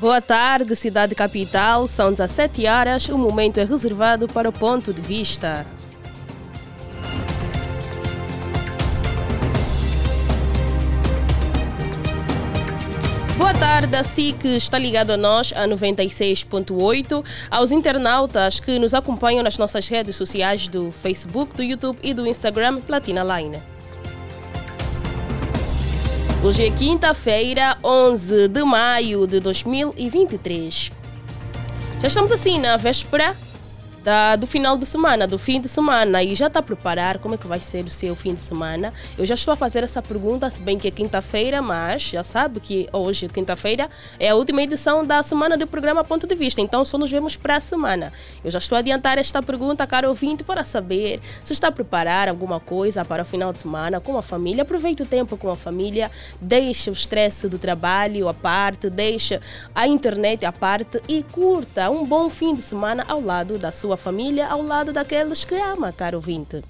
Boa tarde, cidade capital. São 17 horas. O momento é reservado para o ponto de vista. Boa tarde a si que está ligado a nós, a 96.8, aos internautas que nos acompanham nas nossas redes sociais do Facebook, do YouTube e do Instagram Platina Line. Hoje é quinta-feira, 11 de maio de 2023. Já estamos assim na véspera da, do final de semana, do fim de semana, e já está a preparar como é que vai ser o seu fim de semana. Eu já estou a fazer essa pergunta, se bem que é quinta-feira, mas já sabe que hoje, quinta-feira, é a última edição da semana do programa Ponto de Vista, então só nos vemos para a semana. Eu já estou a adiantar esta pergunta, caro ouvinte, para saber se está a preparar alguma coisa para o final de semana com a família. Aproveite o tempo com a família, deixe o estresse do trabalho à parte, deixe a internet à parte e curta um bom fim de semana ao lado da sua família ao lado daqueles que ama, caro ouvinte.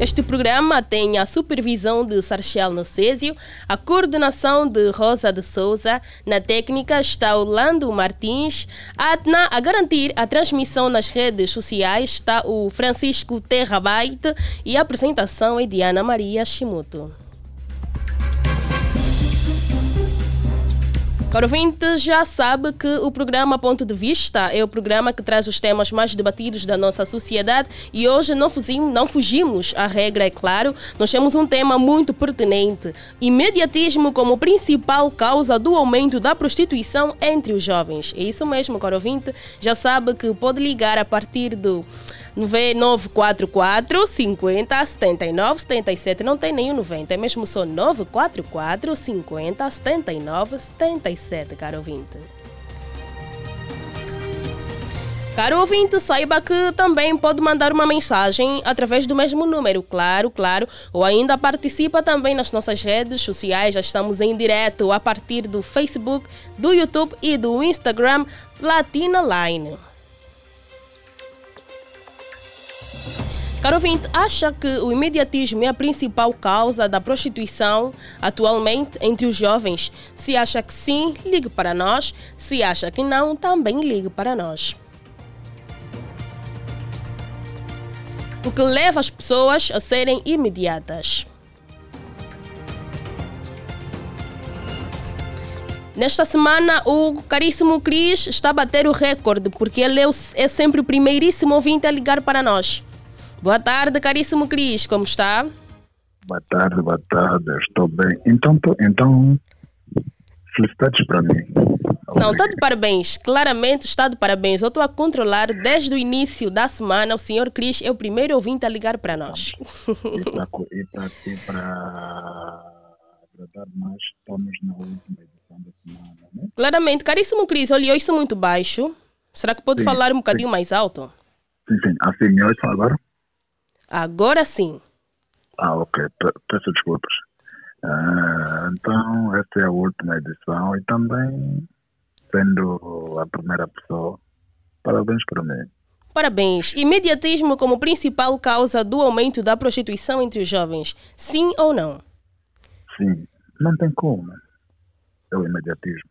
Este programa tem a supervisão de Sarchel Nocésio, a coordenação de Rosa de Souza, na técnica está Orlando Martins, a, na, a garantir a transmissão nas redes sociais está o Francisco Terrabaite e a apresentação é de Ana Maria Shimuto. Caro ouvinte, já sabe que o programa Ponto de Vista é o programa que traz os temas mais debatidos da nossa sociedade e hoje não fugimos, não fugimos à regra, é claro. Nós temos um tema muito pertinente: imediatismo como principal causa do aumento da prostituição entre os jovens. É isso mesmo, caro ouvinte. Já sabe que pode ligar a partir do 944 50 79 77. Não tem nenhum 90, é mesmo só 944 50 79 77, caro ouvinte. Caro ouvinte, saiba que também pode mandar uma mensagem através do mesmo número, claro, claro, ou ainda participa também nas nossas redes sociais. Já estamos em direto a partir do Facebook, do YouTube e do Instagram Platina Line. Caro ouvinte, acha que o imediatismo é a principal causa da prostituição atualmente entre os jovens? Se acha que sim, ligue para nós. Se acha que não, também ligue para nós. O que leva as pessoas a serem imediatas? Nesta semana, o caríssimo Cris está a bater o recorde, porque ele é, é sempre o primeiríssimo ouvinte a ligar para nós. Boa tarde, caríssimo Cris, como está? Boa tarde, boa tarde, estou bem. Então, então felicidades para mim. Não, está de parabéns, claramente está de parabéns. Eu estou a controlar desde o início da semana. O senhor Cris é o primeiro ouvinte a ligar para nós. E para tratar mais, estamos na última edição da semana, né? Claramente, caríssimo Cris, olha, eu estou muito baixo. Será que pode sim, falar um bocadinho sim. mais alto? Sim, sim. Assim me ouço agora? Agora sim. Ah, ok. Peço desculpas. Ah, então, esta é a última edição e também, sendo a primeira pessoa, parabéns para mim. Parabéns. Imediatismo como principal causa do aumento da prostituição entre os jovens. Sim ou não? Sim. Não tem como. É o imediatismo.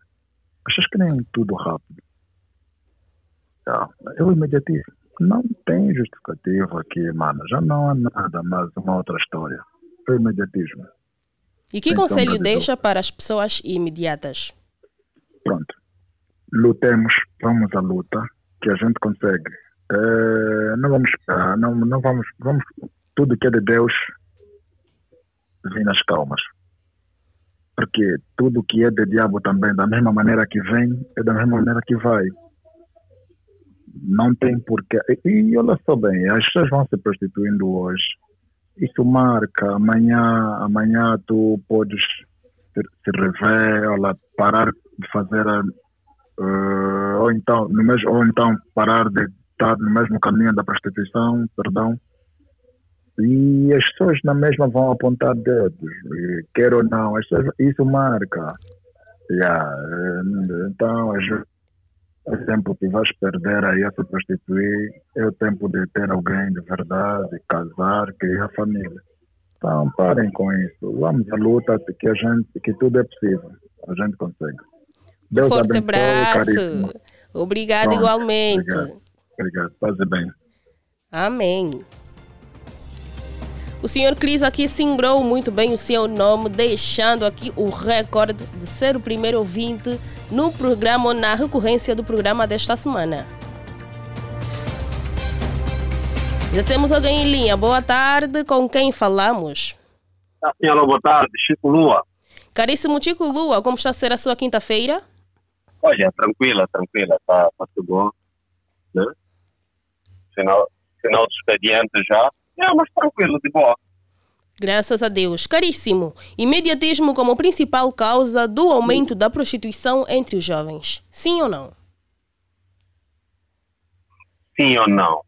Achas que nem tudo rápido? Ah, é o imediatismo. Não tem justificativo aqui, mano. Já não há nada mais uma outra história. É imediatismo. E que conselho deixa para as pessoas imediatas? Pronto. Lutemos, vamos à luta, que a gente consegue. É, não vamos esperar, não, não vamos, vamos. Tudo que é de Deus vem nas calmas. Porque tudo que é de diabo também, da mesma maneira que vem, é da mesma maneira que vai não tem porquê. E olha só bem, as pessoas vão se prostituindo hoje. Isso marca, amanhã, amanhã tu podes se, rever, olha, parar de fazer, uh, ou, então, no mesmo, ou então parar de estar no mesmo caminho da prostituição, perdão. E as pessoas na mesma vão apontar dedos, quer ou não, pessoas, isso marca. Yeah. Então, as o tempo que vais perder aí a se prostituir é o tempo de ter alguém de verdade, casar, criar família. Então, parem com isso. Vamos à luta, que, a gente, que tudo é possível. A gente consegue. Deus Forte abençoe, abraço. Obrigado Pronto, igualmente. Obrigado. obrigado. Paz bem. Amém. O senhor Cris aqui simbrou muito bem o seu nome, deixando aqui o recorde de ser o primeiro ouvinte no programa ou na recorrência do programa desta semana. Já temos alguém em linha. Boa tarde, com quem falamos? Ah, senhora, boa tarde, Chico Lua. Caríssimo Chico Lua, como está a ser a sua quinta-feira? Olha, tranquila, tranquila, está tá tudo bom. Né? Final, final do expediente já. É, mas tranquilo, de boa. Graças a Deus. Caríssimo, imediatismo como principal causa do aumento da prostituição entre os jovens. Sim ou não? Sim ou não?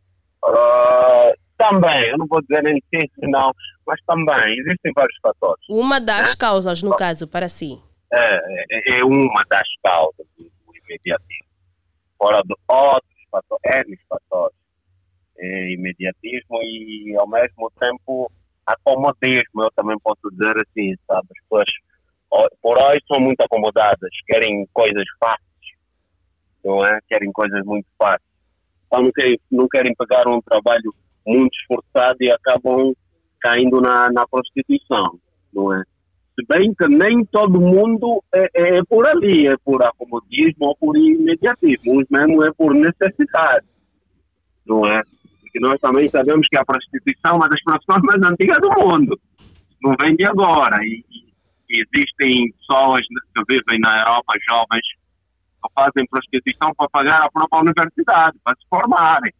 Uh, também, eu não vou dizer nem sim, não, mas também, existem vários fatores. Uma das né? causas, no caso, para si. É, é, é uma das causas do imediatismo. Fora de outros fatores, N fatores. É imediatismo e, ao mesmo tempo, acomodismo, eu também posso dizer assim, sabe? As pessoas, por hoje, são muito acomodadas, querem coisas fáceis, não é? Querem coisas muito fáceis. Então, não querem, não querem pegar um trabalho muito esforçado e acabam caindo na, na prostituição, não é? Se bem que nem todo mundo é, é, é por ali, é por acomodismo ou por imediatismo, uns mesmo é por necessidade, não é? Porque nós também sabemos que a prostituição é uma das profissões mais antigas do mundo, não vem de agora, e, e existem pessoas que vivem na Europa, jovens, que fazem prostituição para pagar a própria universidade, para se formarem.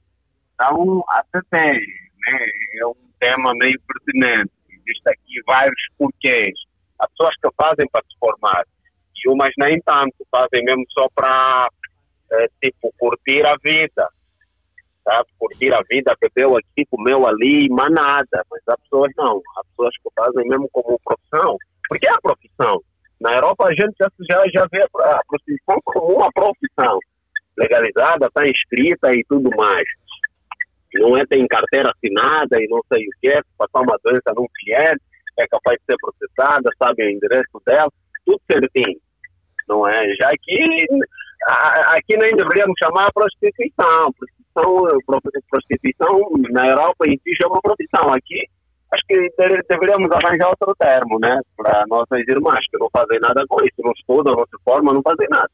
Então, até tem, né? é um tema meio pertinente. Existem aqui vários porquês. Há pessoas que fazem para se formar, e umas nem tanto, fazem mesmo só para, é, tipo, curtir a vida. Sabe? Curtir a vida, bebeu aqui, comeu ali, mas nada. Mas há pessoas não. Há pessoas que fazem mesmo como profissão, porque é a profissão. Na Europa a gente já, já, vê a prostituição como uma profissão legalizada, está inscrita e tudo mais não é tem carteira assinada e não sei o que, passar uma doença num cliente, é capaz de ser processada, sabe o endereço dela, tudo certinho, não é? Já que aqui nem deveríamos chamar prostituição, prostituição, prostituição na Europa si é uma profissão, aqui acho que deveríamos arranjar outro termo, né, para nossas irmãs que não fazem nada com isso, não estudam, não se formam, não fazem nada.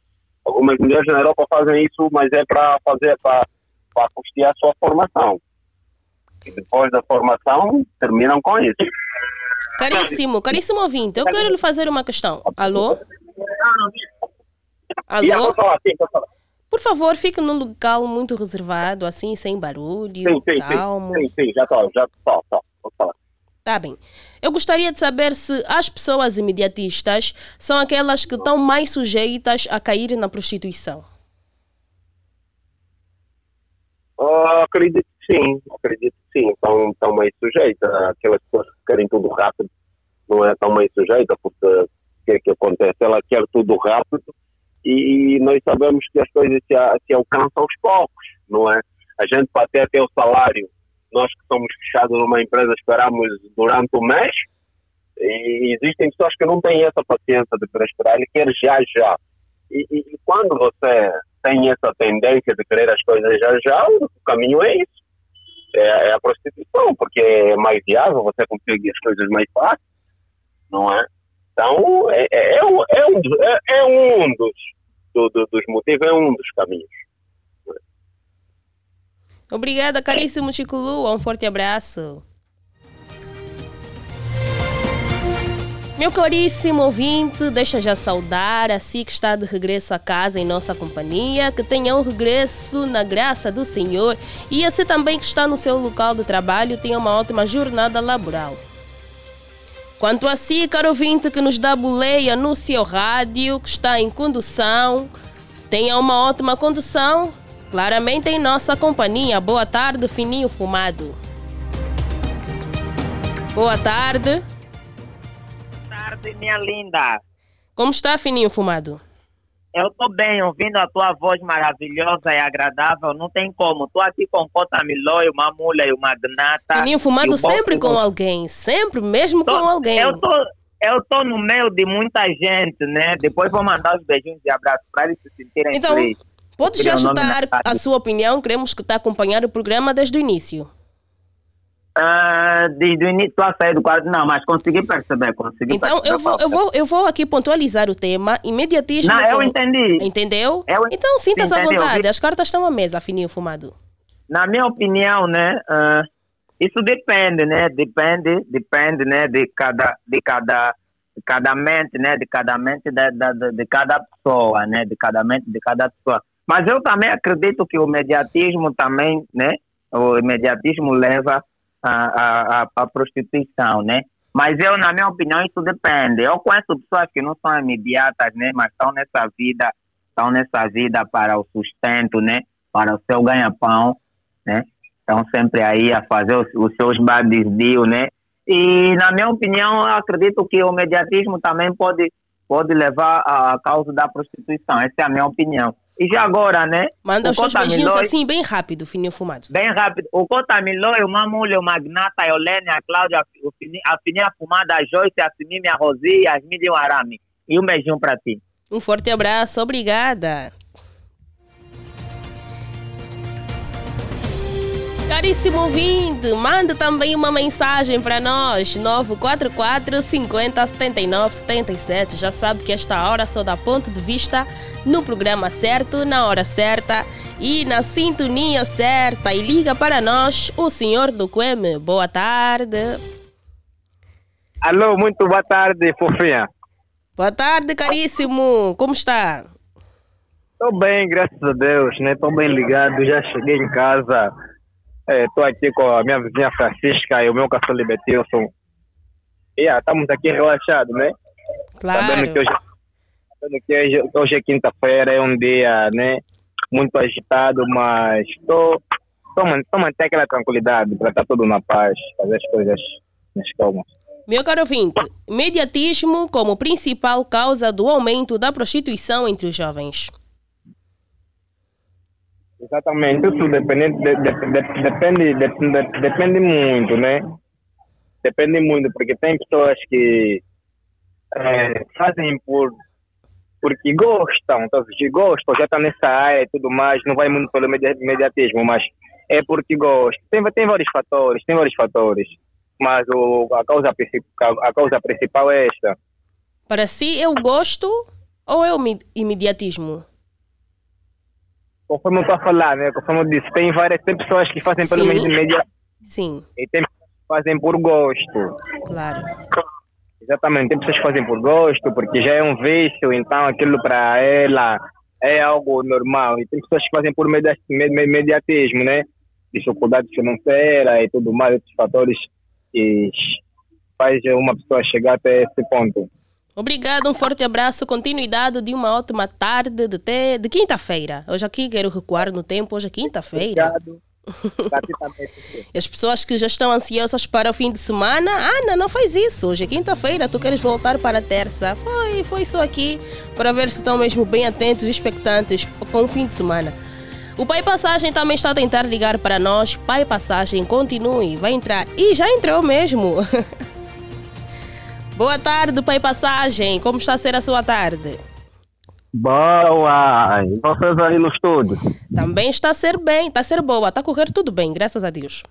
Algumas mulheres na Europa fazem isso, mas é para fazer, para custear a sua formação. E depois da formação, terminam com isso. Caríssimo, caríssimo ouvinte, eu quero lhe fazer uma questão. Alô? Alô? Por favor, fique num local muito reservado, assim, sem barulho, sim, sim, calmo. Sim, sim, já estou, já estou, estou, falar. Tá bem. Eu gostaria de saber se as pessoas imediatistas são aquelas que estão mais sujeitas a cair na prostituição. Uh, acredito que sim, acredito que sim. Estão, estão mais sujeitas. Aquelas pessoas que querem tudo rápido não é tão mais sujeita, porque o que é que acontece? Ela quer tudo rápido e nós sabemos que as coisas se, se alcançam aos poucos, não é? A gente para até ter o salário, nós que somos fechados numa empresa esperamos durante o mês e existem pessoas que não têm essa paciência de esperar, ele quer já, já. E, e, e quando você tem essa tendência de querer as coisas já já, o caminho é isso. É, é a prostituição, porque é mais viável, você consegue as coisas mais fácil, não é? Então, é, é, é, um, é, um, é, é um dos, do, do, dos motivos, é um dos caminhos. Obrigada, caríssimo Chico Lu. Um forte abraço. Meu caríssimo ouvinte, deixa já saudar a si que está de regresso a casa em nossa companhia, que tenha um regresso na graça do Senhor e a si também que está no seu local de trabalho tenha uma ótima jornada laboral. Quanto a si, caro ouvinte que nos dá boleia no seu rádio, que está em condução, tenha uma ótima condução, claramente em nossa companhia. Boa tarde, fininho fumado. Boa tarde tarde, minha linda. Como está, Fininho Fumado? Eu estou bem ouvindo a tua voz maravilhosa e agradável, não tem como. Estou aqui com Cota Milói, uma mula e uma gnata. Fininho fumado sempre com alguém, sempre, mesmo tô, com alguém. Eu tô, eu tô no meio de muita gente, né? Depois vou mandar os beijinhos e abraços para eles se sentirem então, felizes. Pode já chutar a sua opinião, queremos que está acompanhando o programa desde o início. Uh, desde o início a sair do quadro, não, mas consegui perceber, consegui Então, perceber eu, vou, eu, vou, eu vou aqui pontualizar o tema, imediatismo... Não, eu entendi. Entendeu? Eu, então, sinta-se à vontade, as cartas estão à mesa, fininho fumado. Na minha opinião, né, uh, isso depende, né, depende, depende, né, de cada, de cada, de cada mente, né, de cada mente de, de, de cada pessoa, né, de cada mente de cada pessoa. Mas eu também acredito que o mediatismo também, né, o imediatismo leva a, a, a, prostituição, né? Mas eu, na minha opinião, isso depende. Eu conheço pessoas que não são imediatas, né? Mas estão nessa vida, estão nessa vida para o sustento, né? Para o seu ganha-pão, né? Estão sempre aí a fazer os, os seus badies deal, né? E, na minha opinião, eu acredito que o mediatismo também pode, pode levar à causa da prostituição. Essa é a minha opinião. E já agora, né? Manda os seus beijinhos assim, bem rápido, fininho fumado. Bem rápido. O Cotamilói, o Mamulho, o Magnata, a Eulene, a Cláudia, a Fininha Fumada, a Joyce, a Simime, a Rosi, a Asmili e o Arame. E um beijinho pra ti. Um forte abraço, obrigada. Caríssimo ouvinte, manda também uma mensagem para nós, 944 50 79 77. Já sabe que esta hora só dá ponto de vista no programa certo, na hora certa e na sintonia certa. E liga para nós o senhor do Queme. Boa tarde. Alô, muito boa tarde, fofinha. Boa tarde, caríssimo. Como está? Estou bem, graças a Deus, né? Estou bem ligado, já cheguei em casa Estou é, aqui com a minha vizinha Francisca e o meu caçula Betilson. Yeah, estamos aqui relaxados, né? Claro. Sabendo que hoje, sabendo que hoje, hoje é quinta-feira, é um dia né, muito agitado, mas estou manter aquela tranquilidade para estar tá tudo na paz, fazer as coisas nas calmas. Meu caro ouvinte, mediatismo como principal causa do aumento da prostituição entre os jovens. Exatamente, isso depende, de, de, de, depende, de, depende muito, né? Depende muito, porque tem pessoas que é, fazem por porque gostam, então, gostam, já está nessa área e tudo mais, não vai muito pelo imediatismo, mas é porque gostam. Tem, tem vários fatores, tem vários fatores, mas o, a, causa, a causa principal é esta. Para si o gosto ou é o imediatismo? Conforme eu estou a falar, né? Conforme eu disse, tem várias tem pessoas que fazem pelo meio média. Sim. E tem pessoas que fazem por gosto. Claro. Exatamente, tem pessoas que fazem por gosto, porque já é um vício, então aquilo para ela é algo normal. E tem pessoas que fazem por mediatismo, né? Dificuldade financeira e tudo mais, outros fatores que faz uma pessoa chegar até esse ponto. Obrigado, um forte abraço, continuidade de uma ótima tarde de, te... de quinta-feira. Hoje aqui quero recuar no tempo, hoje é quinta-feira. Obrigado. As pessoas que já estão ansiosas para o fim de semana, Ana, não faz isso. Hoje é quinta-feira, tu queres voltar para a terça. Foi, foi só aqui para ver se estão mesmo bem atentos e expectantes com o fim de semana. O Pai Passagem também está a tentar ligar para nós. Pai Passagem, continue, vai entrar. E já entrou mesmo. Boa tarde, Pai Passagem. Como está a ser a sua tarde? Boa! E vocês aí no estúdio? Também está a ser bem, está a ser boa, está a correr tudo bem, graças a Deus.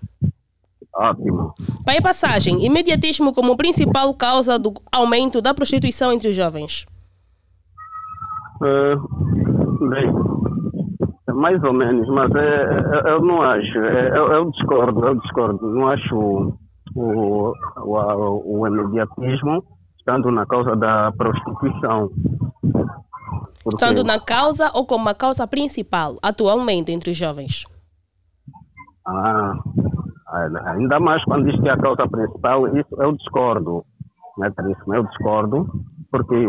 Ótimo. Pai Passagem, imediatismo como principal causa do aumento da prostituição entre os jovens. É, bem, mais ou menos, mas é, é, eu não acho, é, eu, eu discordo, eu discordo, não acho o, o, o imediatismo, estando na causa da prostituição. Porque... Estando na causa ou como a causa principal, atualmente, entre os jovens? Ah, ainda mais quando diz que é a causa principal, isso eu discordo, né, Tríssimo? Eu discordo, porque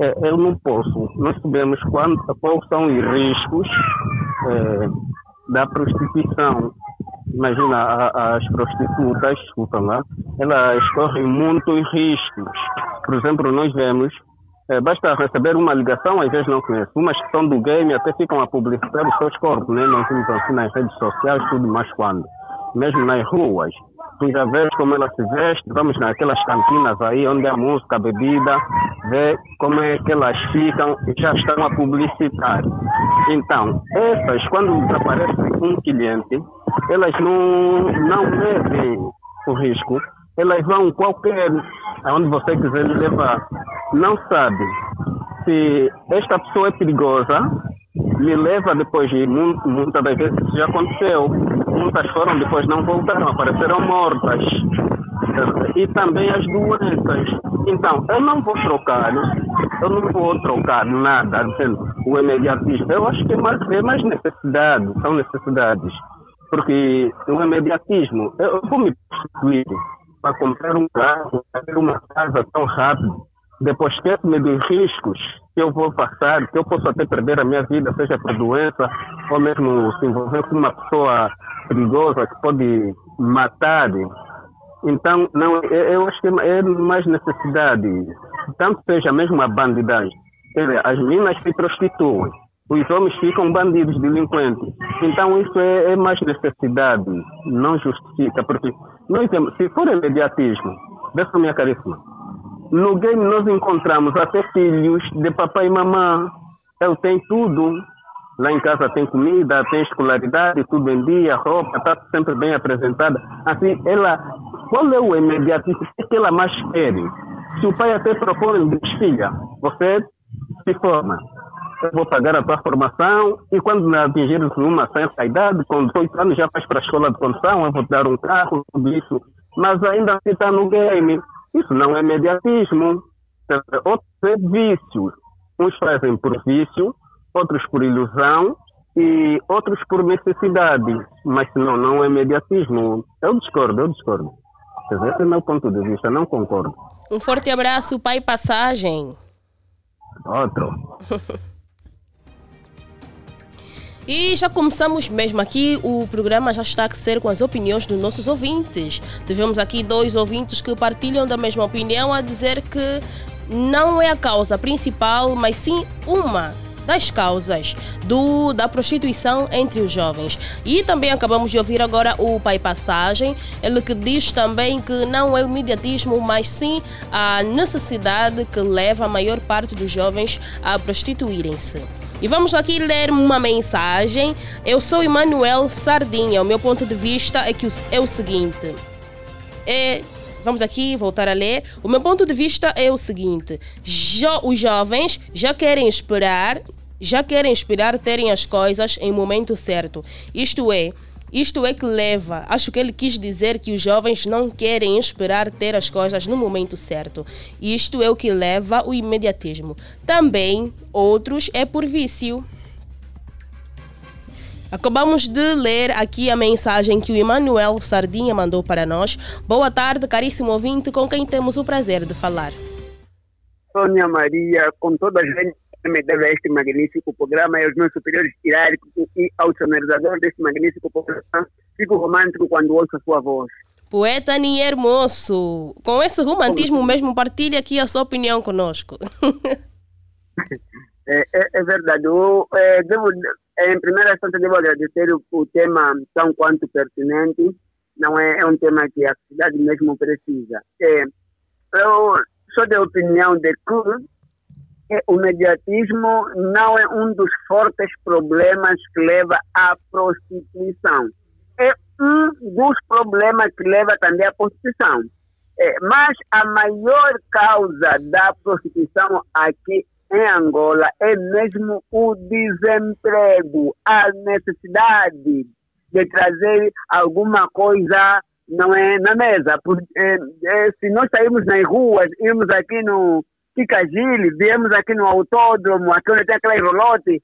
é, eu não posso, nós sabemos quanto, quais são os riscos é, da prostituição imagina a, as prostitutas, desculpa lá, elas correm muitos riscos. Por exemplo, nós vemos É, basta receber uma ligação, às vezes não conheço. Umas que são do game até ficam a publicitar os seus corpos, né? Não temos assim nas redes sociais, tudo mais quando. Mesmo nas ruas. Já vês como ela se veste, vamos naquelas cantinas aí onde há música, bebida, vê como é que elas ficam e já estão a publicitar. Então, essas, quando desaparece um cliente, elas não, não o risco, elas vão qualquer, aonde você quiser levar. Não sabe se esta pessoa é perigosa, me leva depois de muitas das vezes já aconteceu. Muitas foram, depois não voltaram, apareceram mortas. E também as doenças. Então, eu não vou trocar, eu não vou trocar nada, dizendo, o imediatismo. Eu acho que é mais, é mais necessidade, são necessidades. Porque o imediatismo, eu vou me prostituir para comprar um carro, para ter uma casa tão rápido depois esquece-me dos riscos que eu vou passar, que eu posso até perder a minha vida, seja por doença ou mesmo se envolver com uma pessoa perigosa que pode matar. Então, não, eu acho que é mais necessidade, tanto seja mesmo a bandidagem. As meninas se prostituem, os homens ficam bandidos, delinquentes. Então, isso é, é mais necessidade, não justifica, porque nós, se for imediatismo, só minha caríssima, no game nós encontramos até filhos de papai e mamãe. Eu tenho tudo. Lá em casa tem comida, tem escolaridade, tudo em dia, roupa, está sempre bem apresentada. Assim, ela, qual é o imediatismo? O que ela mais quer? Se o pai até propõe, diz, filha, você se forma. Eu vou pagar a tua formação e quando atingires uma certa idade, com 18 anos já vais para a escola de condução, eu vou te dar um carro, tudo isso. Mas ainda está no game. Isso não é mediatismo. Outros é vício. Uns fazem por vício, outros por ilusão e outros por necessidade. Mas não, não é mediatismo. Eu discordo, eu discordo. Esse é o meu ponto de vista, não concordo. Um forte abraço, pai Passagem. Outro. E já começamos mesmo aqui, o programa já está a ser com as opiniões dos nossos ouvintes. Tivemos aqui dois ouvintes que partilham da mesma opinião a dizer que não é a causa principal, mas sim uma das causas do, da prostituição entre os jovens. E também acabamos de ouvir agora o Pai Passagem, ele que diz também que não é o imediatismo, mas sim a necessidade que leva a maior parte dos jovens a prostituírem-se. E vamos aqui ler uma mensagem. Eu sou Emanuel Sardinha. O meu ponto de vista é que é o seguinte. É, vamos aqui voltar a ler. O meu ponto de vista é o seguinte: jo, os jovens já querem esperar, já querem esperar terem as coisas em momento certo. Isto é, isto é que leva, acho que ele quis dizer que os jovens não querem esperar ter as coisas no momento certo. Isto é o que leva o imediatismo. Também, outros é por vício. Acabamos de ler aqui a mensagem que o Emanuel Sardinha mandou para nós. Boa tarde, caríssimo ouvinte, com quem temos o prazer de falar. Sônia Maria, com toda a gente me deve a este magnífico programa e aos meus superiores hierárquicos e ao sonorizador deste magnífico programa. Fico romântico quando ouço a sua voz. Poeta Nier Moço, com esse romantismo mesmo, partilhe aqui a sua opinião conosco. é, é, é, verdade. Eu, é, devo, em primeira instância, devo agradecer o, o, tema tão quanto pertinente. Não é, é um tema que a cidade mesmo precisa. É, eu sou da opinião de que o mediatismo não é um dos fortes problemas que leva à prostituição. É um dos problemas que leva também à prostituição. É, mas a maior causa da prostituição aqui em Angola é mesmo o desemprego, a necessidade de trazer alguma coisa não é na mesa. Porque, é, é, se nós saímos nas ruas, irmos aqui no, Kikagili, viemos aqui no autódromo, aqui onde tem aquela rolote,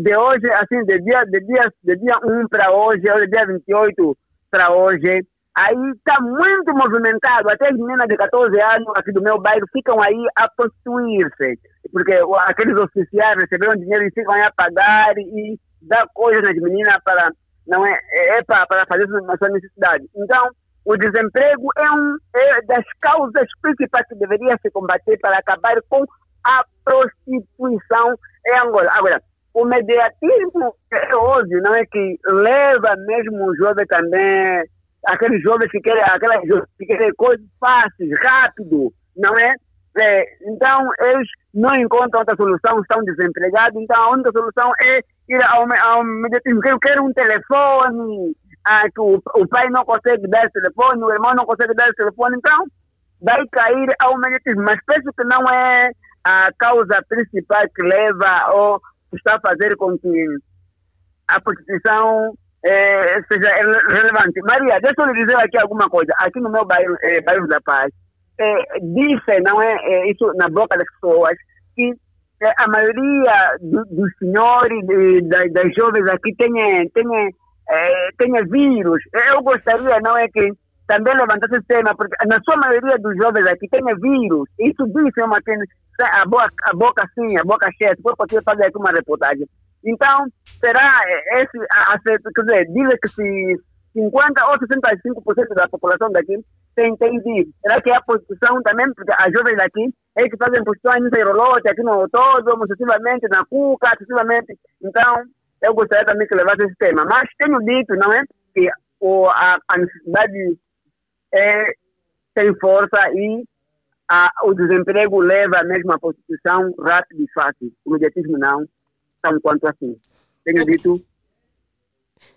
de hoje, assim, de dia, de dia, de dia 1 para hoje, ou de dia 28 para hoje, aí está muito movimentado, até as meninas de 14 anos aqui do meu bairro ficam aí a prostituir-se, porque aqueles oficiais receberam dinheiro e ficam aí a pagar e dar coisas nas meninas para, não é, é para, para fazer sua necessidade. Então, o desemprego é, um, é das causas principais que deveria se combater para acabar com a prostituição em Angola. Agora, o mediatismo é hoje, não é que leva mesmo o jovem também, aqueles jovens que querem, aquelas que querem coisas fáceis, rápido, não é? é? Então, eles não encontram outra solução, estão desempregados, então a única solução é ir ao, ao mediatismo. Eu quero um telefone, ah, que o, o pai não consegue dar o telefone, o irmão não consegue dar o telefone, então vai cair ao mediatismo. Mas penso que não é a causa principal que leva ou está a fazer com que a prostituição é, seja relevante. Maria, deixa eu lhe dizer aqui alguma coisa. Aqui no meu bairro, é, bairro da Paz, é, disse, não é, é, isso na boca das pessoas, que é, a maioria do, dos senhores, de, das, das jovens aqui tem, tem, é, tem vírus. Eu gostaria, não é que também levantasse esse tema, porque na sua maioria dos jovens aqui tem vírus. Isso disse uma a boca, a boca assim, a boca cheia, se for fazer aqui uma reportagem. Então, será esse, a, a, quer dizer, diz que se 50 ou 65% da população daqui tem, tem vírus. Será que é a prostituição também, porque as jovens daqui é que fazem prostituição no Ceirolote, aqui no todo, sucessivamente, na Cuca, sucessivamente. Então, eu gostaria também que levasse esse tema. Mas tenho dito, não é, que o, a, a necessidade é, tem força e a, o desemprego leva mesmo à prostituição rápida e fácil. O mediatismo não, tão quanto assim. Tenho dito.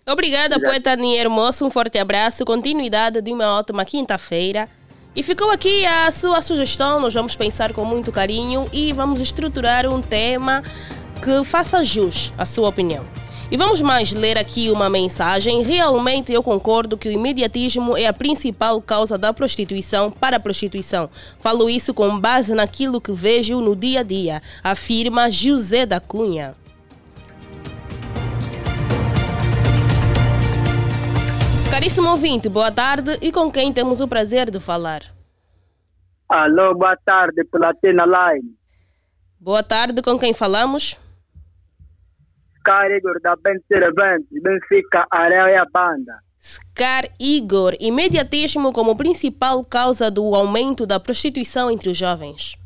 Obrigada, Obrigado. poeta Nier Moço. Um forte abraço. Continuidade de uma ótima quinta-feira. E ficou aqui a sua sugestão. Nós vamos pensar com muito carinho e vamos estruturar um tema que faça jus à sua opinião. E vamos mais ler aqui uma mensagem. Realmente eu concordo que o imediatismo é a principal causa da prostituição para a prostituição. Falo isso com base naquilo que vejo no dia a dia, afirma José da Cunha. Caríssimo ouvinte, boa tarde e com quem temos o prazer de falar? Alô, boa tarde, pela Tena Line. Boa tarde, com quem falamos? Scar Igor da Benfica, Benfica, Areia Banda. Scar Igor, imediatismo como principal causa do aumento da prostituição entre os jovens.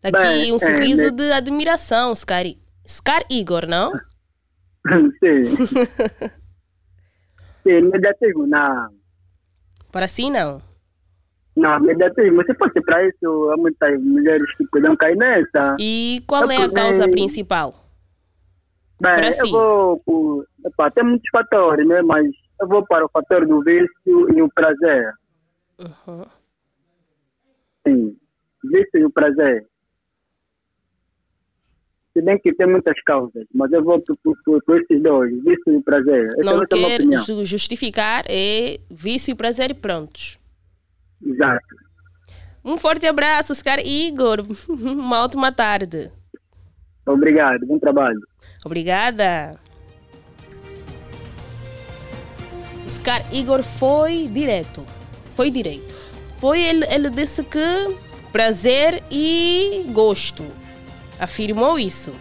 Tá aqui Bem, um sorriso é, de admiração, Scar, Scar Igor, não? Sim. Sim, imediatismo, não. Para si, não? Não, negativo. Mas se fosse para isso, há muitas mulheres que podiam cair nessa. E qual é a causa principal? Bem, eu vou por, tem muitos fatores, né? Mas eu vou para o fator do vício e o prazer. Uhum. Sim, vício e o prazer. Se bem que tem muitas causas, mas eu vou por esses dois, vício e prazer. Essa Não é quer justificar, é vício e prazer e prontos. Exato. Um forte abraço, Oscar Igor. Uma ótima tarde. Obrigado, bom trabalho. Obrigada. Oscar Igor foi direto. Foi direito. Foi ele, ele disse que prazer e gosto. Afirmou isso.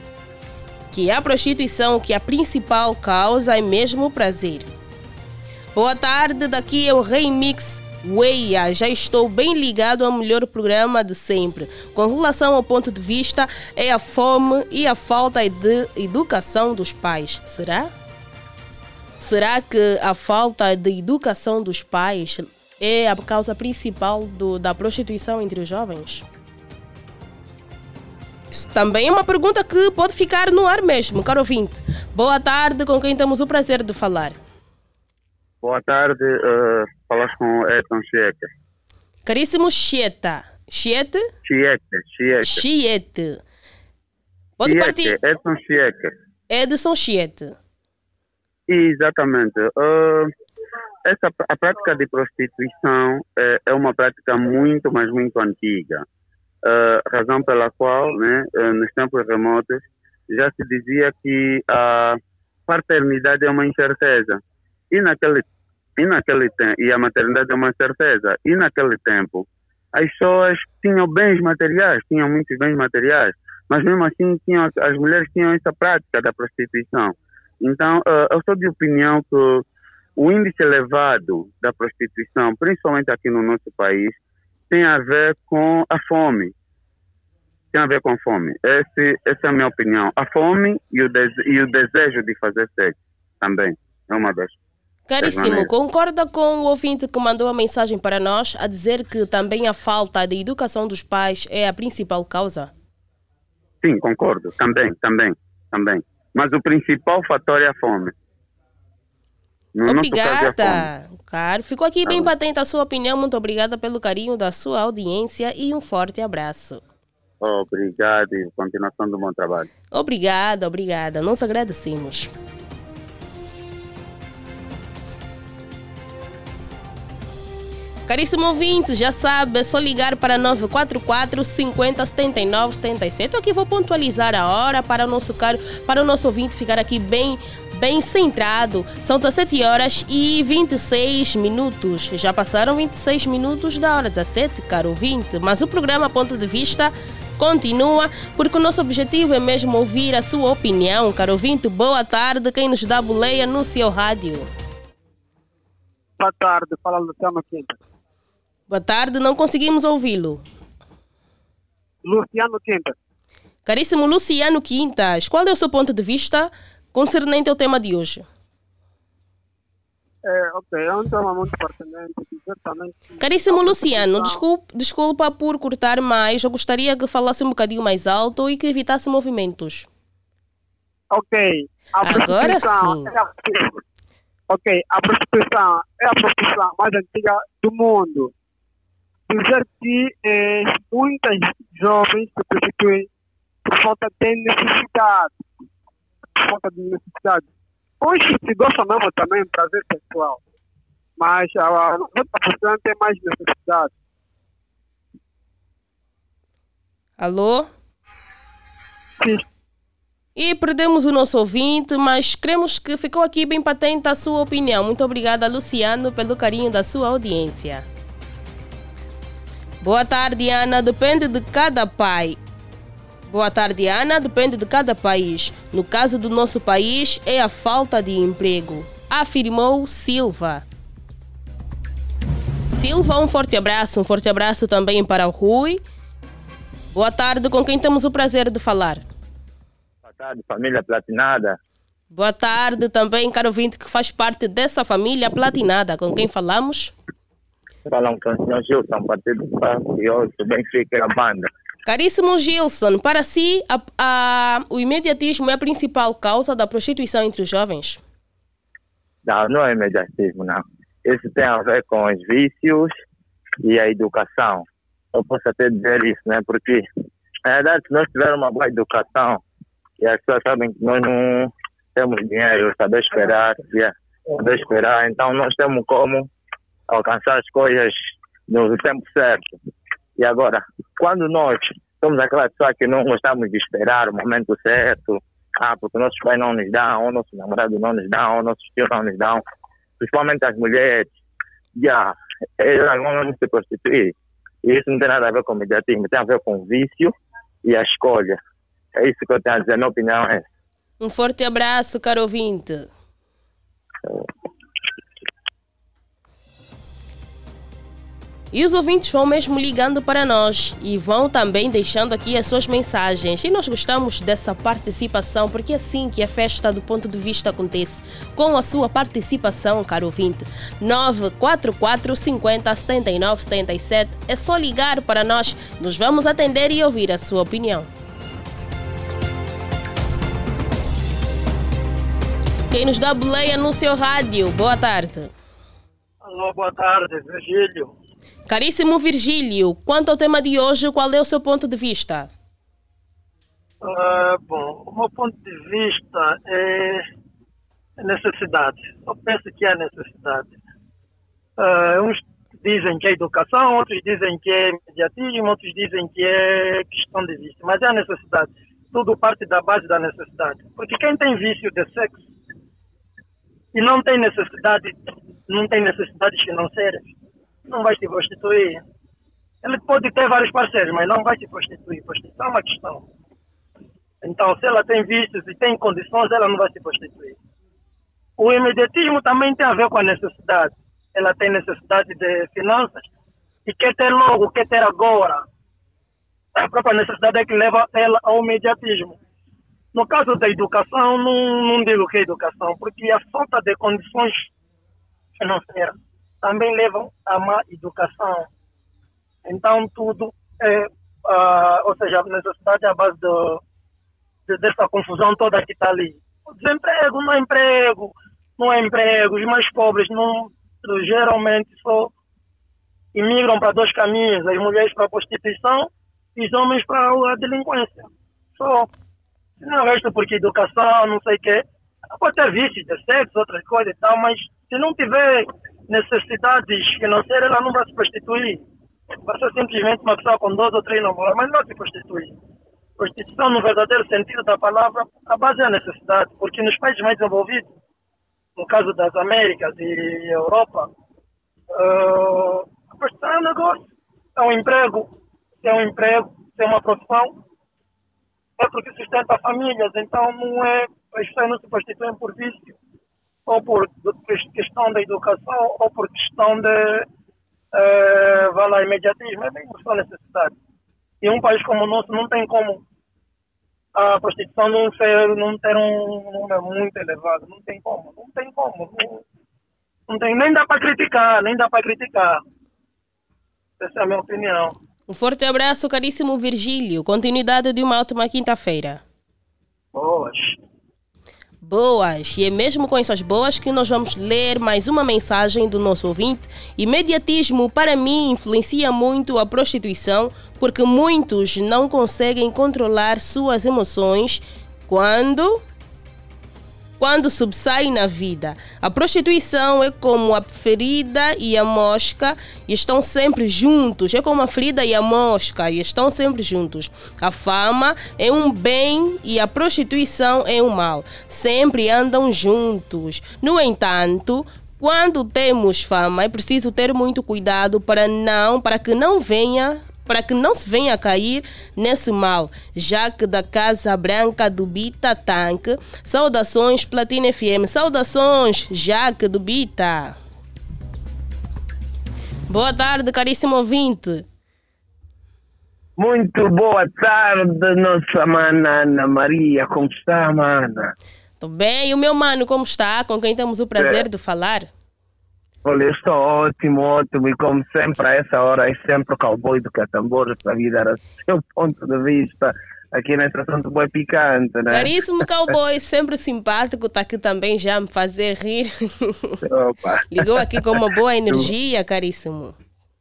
Que a prostituição, que a principal causa é mesmo o prazer. Boa tarde, daqui é o Remix Weia, já estou bem ligado ao melhor programa de sempre. Com relação ao ponto de vista, é a fome e a falta de educação dos pais. Será? Será que a falta de educação dos pais é a causa principal do, da prostituição entre os jovens? Isso também é uma pergunta que pode ficar no ar mesmo, caro ouvinte. Boa tarde, com quem temos o prazer de falar. Boa tarde, uh, falas com Edson Chieta. Caríssimo Chieta. Chiete? Chieta, Chieta. Chiete. Pode Chiete, partir. Edson Chieta. Edson Chiete. Exatamente. Uh, essa, a prática de prostituição é, é, uma prática muito, mas muito antiga. Uh, razão pela qual, né, nos tempos remotos, já se dizia que a paternidade é uma incerteza. E naquele e naquele tempo, e a maternidade é uma certeza. E naquele tempo, as pessoas tinham bens materiais, tinham muitos bens materiais, mas mesmo assim tinham, as mulheres tinham essa prática da prostituição. Então, uh, eu sou de opinião que o índice elevado da prostituição, principalmente aqui no nosso país, tem a ver com a fome. Tem a ver com fome. Esse, essa é a minha opinião. A fome e o, e o desejo de fazer sexo também. É uma das. Caríssimo, concorda com o ouvinte que mandou a mensagem para nós a dizer que também a falta de educação dos pais é a principal causa? Sim, concordo. Também, também, também. Mas o principal fator é a fome. No obrigada, Caro. Ficou aqui bem patente a sua opinião. Muito obrigada pelo carinho da sua audiência e um forte abraço. Obrigado e continuação do bom trabalho. Obrigada, obrigada. Nós agradecemos. Caríssimo ouvinte, já sabe, é só ligar para 944 50 79 77. Eu aqui vou pontualizar a hora para o nosso caro, para o nosso ouvinte ficar aqui bem bem centrado. São 17 horas e 26 minutos. Já passaram 26 minutos da hora 17, caro ouvinte, mas o programa Ponto de Vista continua, porque o nosso objetivo é mesmo ouvir a sua opinião. Caro ouvinte, boa tarde. Quem nos dá boleia no seu rádio? Boa tarde, fala Luciano Quinta. Boa tarde, não conseguimos ouvi-lo. Luciano Quintas. Caríssimo Luciano Quintas, qual é o seu ponto de vista concernente ao tema de hoje? É, ok, é um tema muito pertinente, certamente. Caríssimo Luciano, desculpa, desculpa por cortar mais, eu gostaria que falasse um bocadinho mais alto e que evitasse movimentos. Ok. Agora sim. É a, ok, a prostituição é a profissão mais antiga do mundo dizer que eh, muitas jovens se prostituem por falta de necessidade. Por falta de necessidade. Hoje se gosta mesmo também prazer sexual, mas a 90% tem mais necessidade. Alô? Sim. E perdemos o nosso ouvinte, mas cremos que ficou aqui bem patente a sua opinião. Muito obrigada, Luciano, pelo carinho da sua audiência. Boa tarde, Ana. Depende de cada pai. Boa tarde, Ana. Depende de cada país. No caso do nosso país, é a falta de emprego, afirmou Silva. Silva, um forte abraço. Um forte abraço também para o Rui. Boa tarde, com quem temos o prazer de falar? Boa tarde, família Platinada. Boa tarde também, caro ouvinte, que faz parte dessa família Platinada. Com quem falamos? Falam com o senhor Gilson, partido do Patrioso, Benfica e a banda. Caríssimo Gilson, para si, a, a, o imediatismo é a principal causa da prostituição entre os jovens? Não, não é imediatismo, não. Isso tem a ver com os vícios e a educação. Eu posso até dizer isso, né? Porque, na verdade, se nós tivermos uma boa educação e as pessoas sabem que nós não temos dinheiro, saber esperar, saber esperar, então nós temos como alcançar as coisas no tempo certo. E agora, quando nós somos aquela pessoa que não gostamos de esperar o momento certo, ah, porque nossos pais não nos dão, ou nossos namorados não nos dão, ou nossos filhos não nos dão, principalmente as mulheres, já, elas vão se prostituir. E isso não tem nada a ver com mediatismo, tem a ver com o vício e a escolha. É isso que eu tenho a dizer, minha opinião é Um forte abraço, caro ouvinte. É. E os ouvintes vão mesmo ligando para nós e vão também deixando aqui as suas mensagens. E nós gostamos dessa participação, porque é assim que a festa do ponto de vista acontece. Com a sua participação, caro ouvinte. 944 50 79 77. É só ligar para nós, nos vamos atender e ouvir a sua opinião. Quem nos dá boleia no seu rádio, boa tarde. Alô, boa tarde, Virgílio. Caríssimo Virgílio, quanto ao tema de hoje, qual é o seu ponto de vista? Uh, bom, o meu ponto de vista é necessidade. Eu penso que é necessidade. Uh, uns dizem que é educação, outros dizem que é mediatismo, outros dizem que é questão de vício. Mas é a necessidade. Tudo parte da base da necessidade. Porque quem tem vício de sexo e não tem necessidade, não tem necessidades financeiras, não vai se prostituir. Ele pode ter vários parceiros, mas não vai se prostituir. Prostituição é uma questão. Então, se ela tem vícios e tem condições, ela não vai se prostituir. O imediatismo também tem a ver com a necessidade. Ela tem necessidade de finanças, e quer ter logo, quer ter agora. A própria necessidade é que leva ela ao imediatismo. No caso da educação, não, não digo que é educação, porque a falta de condições financeiras também levam a má educação. Então, tudo é, uh, ou seja, a necessidade é a base do, de, dessa confusão toda que está ali. O desemprego não é emprego, não é emprego. Os mais pobres não, geralmente só imigram para dois caminhos, as mulheres para a prostituição e os homens para a delinquência. Só. Não resto porque educação, não sei o quê. Pode ter vícios de sexo, outras coisas e tal, mas se não tiver necessidades financeiras, ela não vai se prostituir. Vai ser simplesmente uma pessoa com dois ou três namorados, mas não vai se prostituir. Prostituição, no verdadeiro sentido da palavra, a base é a necessidade, porque nos países mais desenvolvidos, no caso das Américas e Europa, uh, a prostituição é um negócio, é um emprego, é um emprego, é uma profissão, é porque sustenta famílias, então não é, as pessoas não se prostituem por vício, ou por questão da educação, ou por questão de, uh, vai lá, imediatismo, é bem por sua necessidade. E um país como o nosso não tem como a prostituição não, ser, não ter um número muito elevado, não tem como, não tem como, não, não tem, nem dá para criticar, nem dá para criticar. Essa é a minha opinião. Um forte abraço, caríssimo Virgílio. Continuidade de uma ótima quinta-feira. Boas. Boas. E é mesmo com essas boas que nós vamos ler mais uma mensagem do nosso ouvinte. Imediatismo, para mim, influencia muito a prostituição, porque muitos não conseguem controlar suas emoções quando quando subsai na vida. A prostituição é como a ferida e a mosca e estão sempre juntos. É como a ferida e a mosca e estão sempre juntos. A fama é um bem e a prostituição é um mal. Sempre andam juntos. No entanto, quando temos fama, é preciso ter muito cuidado para não, para que não venha para que não se venha a cair nesse mal. Jaque da Casa Branca do Bita Tanque. Saudações, Platina FM. Saudações, Jaque do Bita. Boa tarde, caríssimo ouvinte. Muito boa tarde, nossa mana Ana Maria. Como está, mana? Tudo bem. E o meu mano, como está? Com quem temos o prazer é. de falar? Olha, estou ótimo, ótimo, e como sempre, a essa hora é sempre o cowboy do Catambor para vir dar o seu ponto de vista aqui nesse assunto bem picante, né? Caríssimo cowboy, sempre simpático, está aqui também já a me fazer rir. Opa. Ligou aqui com uma boa energia, caríssimo.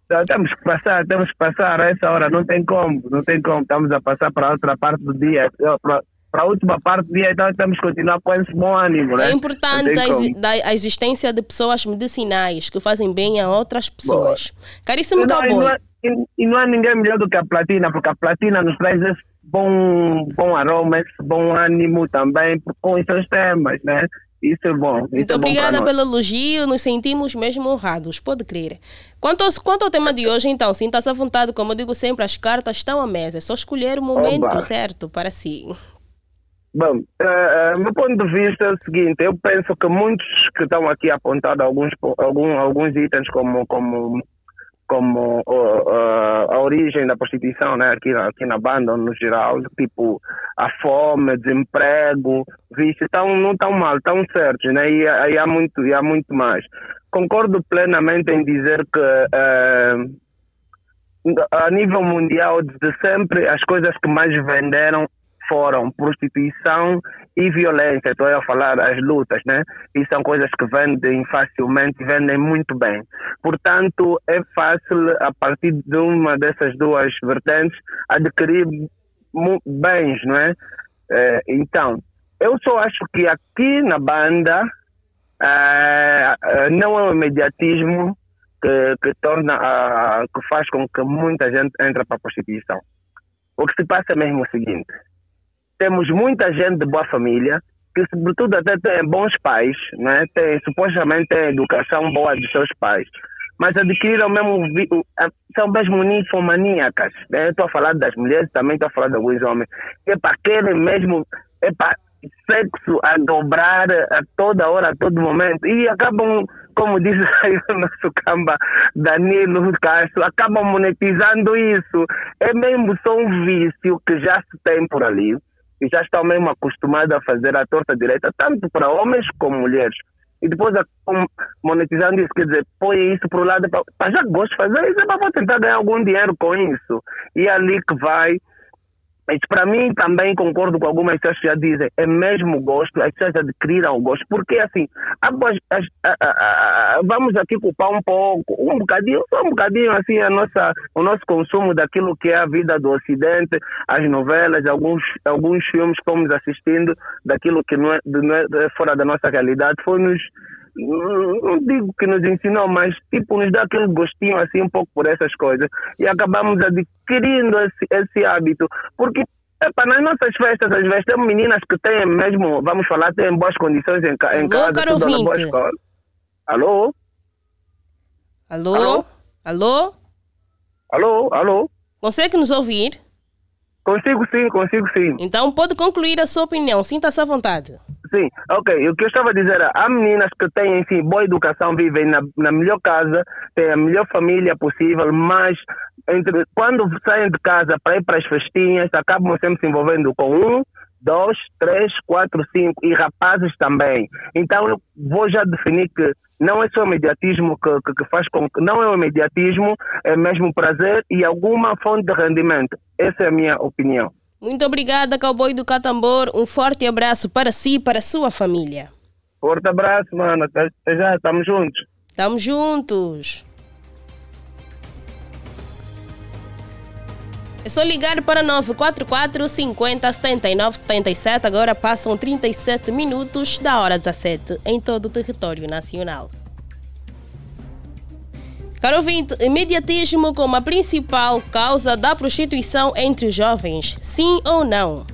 Então, temos que passar, temos que passar a essa hora, não tem como, não tem como, estamos a passar para outra parte do dia, para a última parte do dia, então temos que continuar com esse bom ânimo. Né? É importante a, a, existência de pessoas medicinais que fazem bem a outras pessoas. Boa. Caríssimo não, e não, é, e, e não há ninguém melhor do que a platina, porque a platina nos traz esse bom, bom aroma, esse bom ânimo também com esses temas, né? Isso é bom. Isso Muito é obrigada bom pelo elogio, nos sentimos mesmo honrados, pode crer. Quanto ao, quanto ao tema de hoje, então, sinta-se à vontade, como eu digo sempre, as cartas estão à mesa, é só escolher o momento Oba. certo para si. Bom, uh, meu ponto de vista é o seguinte, eu penso que muitos que estão aqui apontados alguns, algum, alguns itens como, como, como uh, uh, a origem da prostituição né, aqui, aqui na banda no geral, tipo a fome, desemprego, vício, tão, não estão mal, estão certos, né, e, e, há muito, e há muito mais. Concordo plenamente em dizer que a nível mundial, desde sempre, as coisas que mais venderam foram prostituição e violência. Estou a falar as lutas, né? E são coisas que vendem facilmente, vendem muito bem. Portanto, é fácil, a partir de uma dessas duas vertentes, adquirir bens, não é? é então, eu só acho que aqui na banda é, não é o imediatismo que, que torna, que faz com que muita gente entre para a prostituição. O que se passa é mesmo o seguinte: temos muita gente de boa família, que sobretudo até tem bons pais, né? tem, supostamente tem educação boa dos seus pais, mas adquiriram mesmo, são mesmo ninfomaníacas. Né? Estou a falar das mulheres, também estou a falar de alguns homens. É para querem mesmo, é para sexo a dobrar a toda hora, a todo momento, e acabam como diz aí o nosso camba Danilo Castro, acabam monetizando isso. É mesmo só um vício que já se tem por ali e já estão mesmo acostumados a fazer a torta direita, tanto para homens como mulheres. E depois monetizando isso, quer dizer, põe isso para o lado, para já gosto de fazer isso, é para tentar ganhar algum dinheiro com isso. E é ali que vai mas para mim também concordo com algumas pessoas que já dizem, é mesmo gosto, as pessoas adquiriram o gosto, porque assim, vamos aqui culpar um pouco, um bocadinho, só um bocadinho assim a nossa, o nosso consumo daquilo que é a vida do Ocidente, as novelas, alguns, alguns filmes que fomos assistindo, daquilo que não é, não é fora da nossa realidade, foi nos não digo que nos ensinou, mas tipo nos dá aquele gostinho assim um pouco por essas coisas e acabamos adquirindo esse, esse hábito, porque Epa, nas nossas festas, às vezes, temos meninas que têm mesmo, vamos falar, têm boas condições em, em casa, caro tudo na boa escola. Alô? Alô? Alô? Alô? Alô? Alô? Consegue nos ouvir? Consigo sim, consigo sim. Então pode concluir a sua opinião, sinta-se à vontade. Sim, ok. O que eu estava a dizer é, há meninas que têm, enfim, boa educação, vivem na, na melhor casa, têm a melhor família possível, mas entre, quando saem de casa para ir para as festinhas, acabam sempre se envolvendo com um, dois, três, quatro, cinco e rapazes também. Então eu vou já definir que não é só o mediatismo que, que, que, faz com que não é o mediatismo, é mesmo prazer e alguma fonte de rendimento. Essa é a minha opinião. Muito obrigada, Cowboy do Catambor. Um forte abraço para si e para a sua família. Forte abraço, mano. Até já, estamos juntos. Estamos juntos. É só ligar para 944 50 79 77. Agora passam 37 minutos da hora 17 em todo o território nacional. Caro ouvinte, imediatismo como a principal causa da prostituição entre os jovens, sim ou não?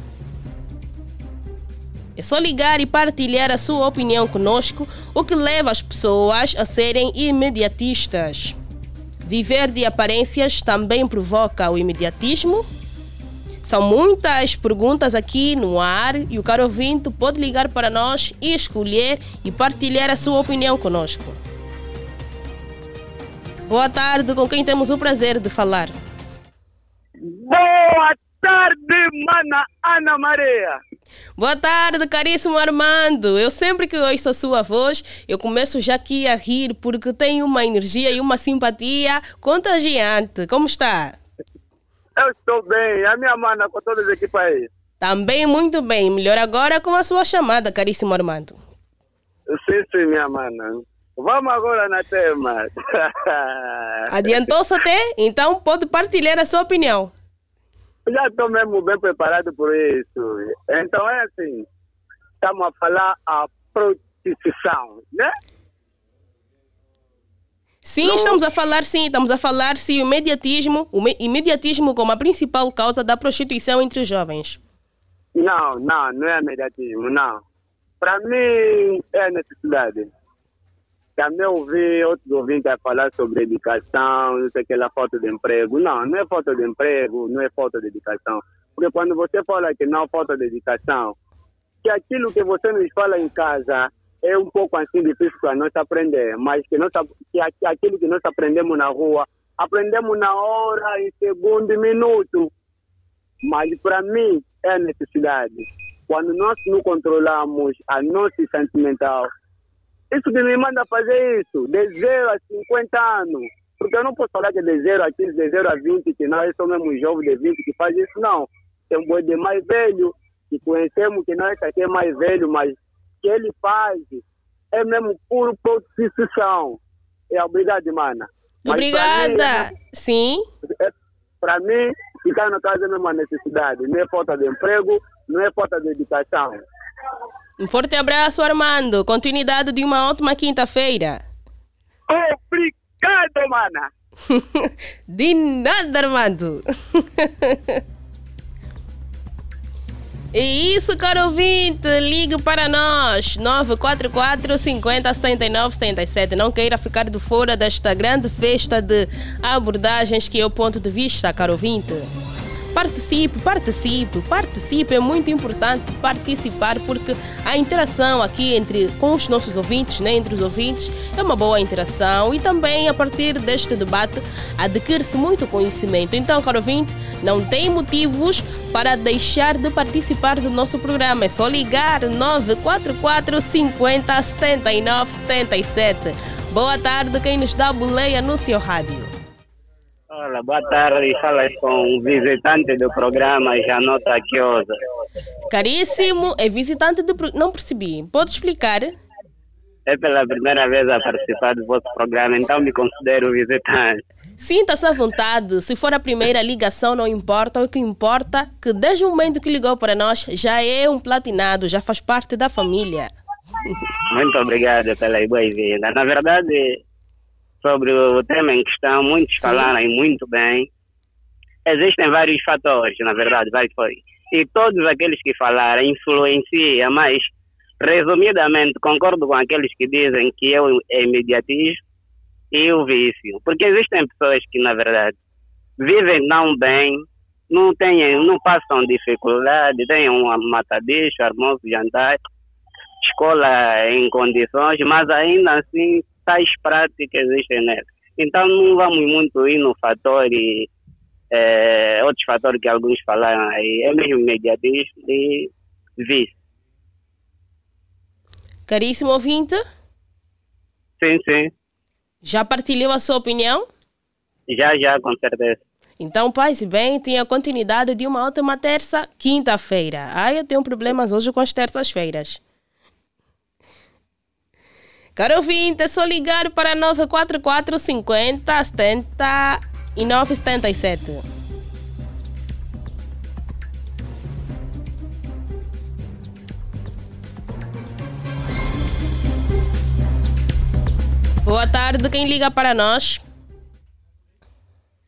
É só ligar e partilhar a sua opinião conosco, o que leva as pessoas a serem imediatistas. Viver de aparências também provoca o imediatismo? São muitas perguntas aqui no ar e o caro ouvinte pode ligar para nós e escolher e partilhar a sua opinião conosco. Boa tarde, com quem temos o prazer de falar? Boa tarde, mana Ana Maria. Boa tarde, caríssimo Armando. Eu sempre que ouço a sua voz, eu começo já aqui a rir porque tem uma energia e uma simpatia contagiante. Como está? Eu estou bem. A minha mana com todas as equipas aí. Também muito bem. Melhor agora com a sua chamada, caríssimo Armando. Sim, sim, minha mana. Vamos agora na tema. Adiantou-se até? Então pode partilhar a sua opinião. Já estou mesmo bem preparado por isso. Então é assim, estamos a falar a prostituição, né? Sim, estamos a falar sim, estamos a falar se o imediatismo, o imediatismo como a principal causa da prostituição entre os jovens. Não, não, não é imediatismo, não. Para mim é necessidade. Também ouvi outros ouvintes falar sobre educação, não sei aquela falta de emprego. Não, não é falta de emprego, não é falta de educação. Porque quando você fala que não falta de educação, que aquilo que você nos fala em casa é um pouco assim difícil para nós aprender, mas que, nós, que aquilo que nós aprendemos na rua, aprendemos na hora, em segundo e minuto. Mas para mim é necessidade. Quando nós não controlamos a nossa sentimental, isso que me manda fazer isso, de 0 a 50 anos. Porque eu não posso falar que de 0 a 15, de 0 a 20, que nós somos mesmo jovens de 20 que faz isso, não. Tem um boi de mais velho, que conhecemos que nós aqui é mais velho, mas que ele faz é mesmo puro prostituição. É obrigado, mana. Obrigada. Mim, Sim. É, para mim, ficar na casa é uma necessidade. Não é falta de emprego, não é falta de educação. Um forte abraço, Armando. Continuidade de uma ótima quinta-feira. Obrigado, mana. de nada, Armando. E isso, caro ouvinte, ligue para nós, 944 50 79 77. Não queira ficar de fora desta grande festa de abordagens que é o ponto de vista, caro ouvinte. Participe, participe, participe. É muito importante participar porque a interação aqui entre com os nossos ouvintes, né, entre os ouvintes, é uma boa interação e também a partir deste debate adquire-se muito conhecimento. Então, caro ouvinte, não tem motivos para deixar de participar do nosso programa. É só ligar 944 50 79 77. Boa tarde, quem nos dá boleia no seu rádio. Olá, boa tarde. Falas com o visitante do programa Janota Aquiosa. Caríssimo, é visitante do programa. Não percebi. Pode explicar? É pela primeira vez a participar do vosso programa, então me considero visitante. Sinta-se à vontade. Se for a primeira ligação, não importa. O que importa é que desde o momento que ligou para nós, já é um platinado, já faz parte da família. Muito obrigado pela boa-vinda. Na verdade, sobre o tema em questão, muitos Sim. falaram muito bem. Existem vários fatores, na verdade, vários fatores. E todos aqueles que falaram influenciam, mas, resumidamente, concordo com aqueles que dizem que é o imediatismo e o vício. Porque existem pessoas que, na verdade, vivem tão bem, não, têm, não passam dificuldade, têm um matadiço, almoço, jantar, escola em condições, mas ainda assim tais práticas existem nela. Então não vamos muito ir no fator e é, outros fatores que alguns falaram aí, é mesmo imediatismo e vício. Caríssimo ouvinte? Sim, sim. Já partilhou a sua opinião? Já, já, com certeza. Então, paz e bem, tem a continuidade de uma última terça, quinta-feira. Ah, eu tenho problemas hoje com as terças-feiras. Caro ouvinte, é só ligar para 944 50 70 e 977. Boa tarde, quem liga para nós?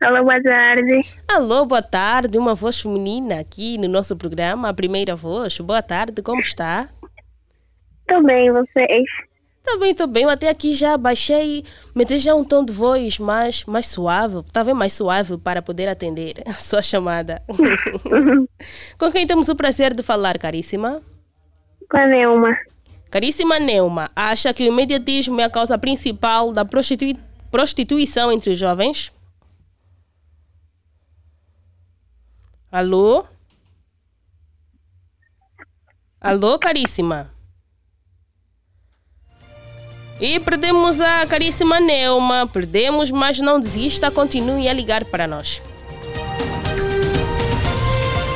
Alô, boa tarde. Alô, boa tarde. Uma voz feminina aqui no nosso programa, a primeira voz. Boa tarde, como está? Estou bem, vocês? Tá bem, tô bem. Eu até aqui já baixei, meti já um tom de voz mais, mais suave, tá bem mais suave para poder atender a sua chamada. Com quem temos o prazer de falar, caríssima? Com a Neuma. Caríssima Neuma, acha que o imediatismo é a causa principal da prostitui prostituição entre os jovens? Alô? Alô, caríssima? E perdemos a caríssima Neuma. Perdemos, mas não desista, continue a ligar para nós.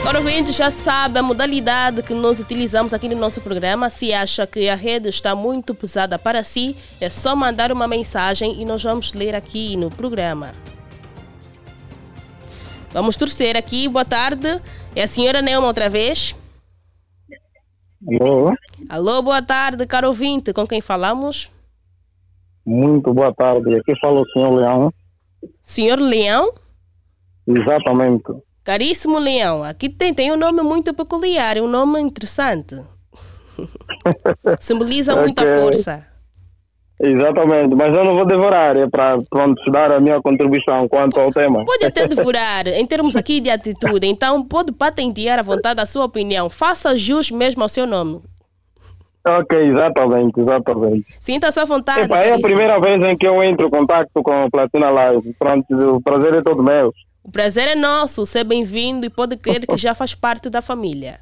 Agora, ouvinte já sabe a modalidade que nós utilizamos aqui no nosso programa. Se acha que a rede está muito pesada para si, é só mandar uma mensagem e nós vamos ler aqui no programa. Vamos torcer aqui. Boa tarde. É a senhora Neuma outra vez. Alô? Alô, boa tarde, caro ouvinte. Com quem falamos? Muito boa tarde. Aqui fala o senhor Leão. Senhor Leão? Exatamente. Caríssimo Leão, aqui tem, tem um nome muito peculiar, um nome interessante. Simboliza muita okay. força. Exatamente, mas eu não vou devorar, é para dar a minha contribuição quanto ao tema. Pode até devorar, em termos aqui de atitude, então pode patentear à vontade a sua opinião. Faça jus mesmo ao seu nome. Ok, exatamente, exatamente. Sinta-se à vontade. Epa, é a primeira vez em que eu entro em contato com a Platina Live. Pronto, o prazer é todo meu. O prazer é nosso, ser bem-vindo e pode crer que já faz parte da família.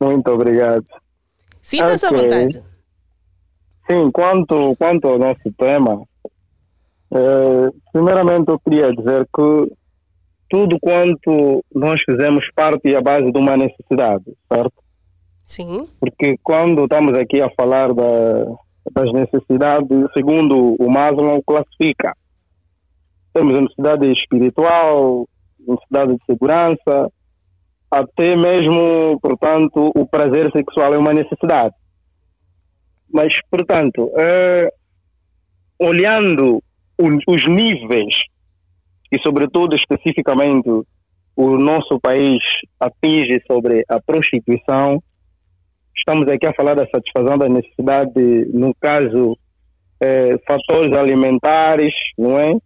Muito obrigado. Sinta-se okay. à vontade. Sim, quanto, quanto ao nosso tema, eh, primeiramente eu queria dizer que tudo quanto nós fizemos parte à base de uma necessidade, certo? Sim. Porque quando estamos aqui a falar da, das necessidades, segundo o Maslow classifica, temos a necessidade espiritual, necessidade de segurança, até mesmo, portanto, o prazer sexual é uma necessidade. Mas, portanto, é, olhando os níveis e, sobretudo, especificamente, o nosso país atinge sobre a prostituição, estamos aqui a falar da satisfação da necessidade, no caso, eh, fatores alimentares, não é?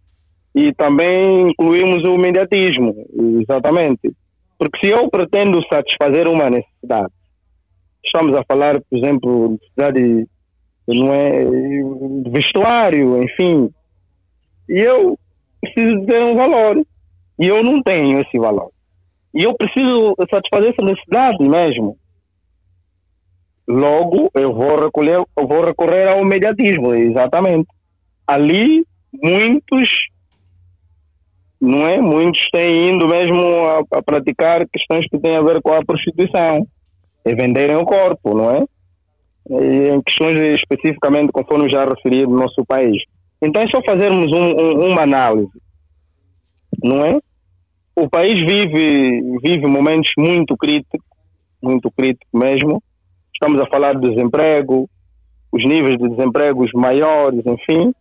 E também incluímos o mediatismo, exatamente. Porque se eu pretendo satisfazer uma necessidade, estamos a falar, por exemplo, necessidade não é, de vestuário, enfim, e eu preciso ter um valor. E eu não tenho esse valor. E eu preciso satisfazer essa necessidade mesmo. Logo, eu vou recolher, eu vou recorrer ao mediatismo, exatamente. Ali, muitos, não é? Muitos têm indo mesmo a, a praticar questões que têm a ver com a prostituição e venderem o corpo, não é? E em questões especificamente, conforme já referi, do nosso país. Então é só fazermos um, um, uma análise, não é? O país vive, vive momentos muito críticos, muito críticos mesmo, Estamos a falar do desemprego, os níveis de desemprego maiores, enfim.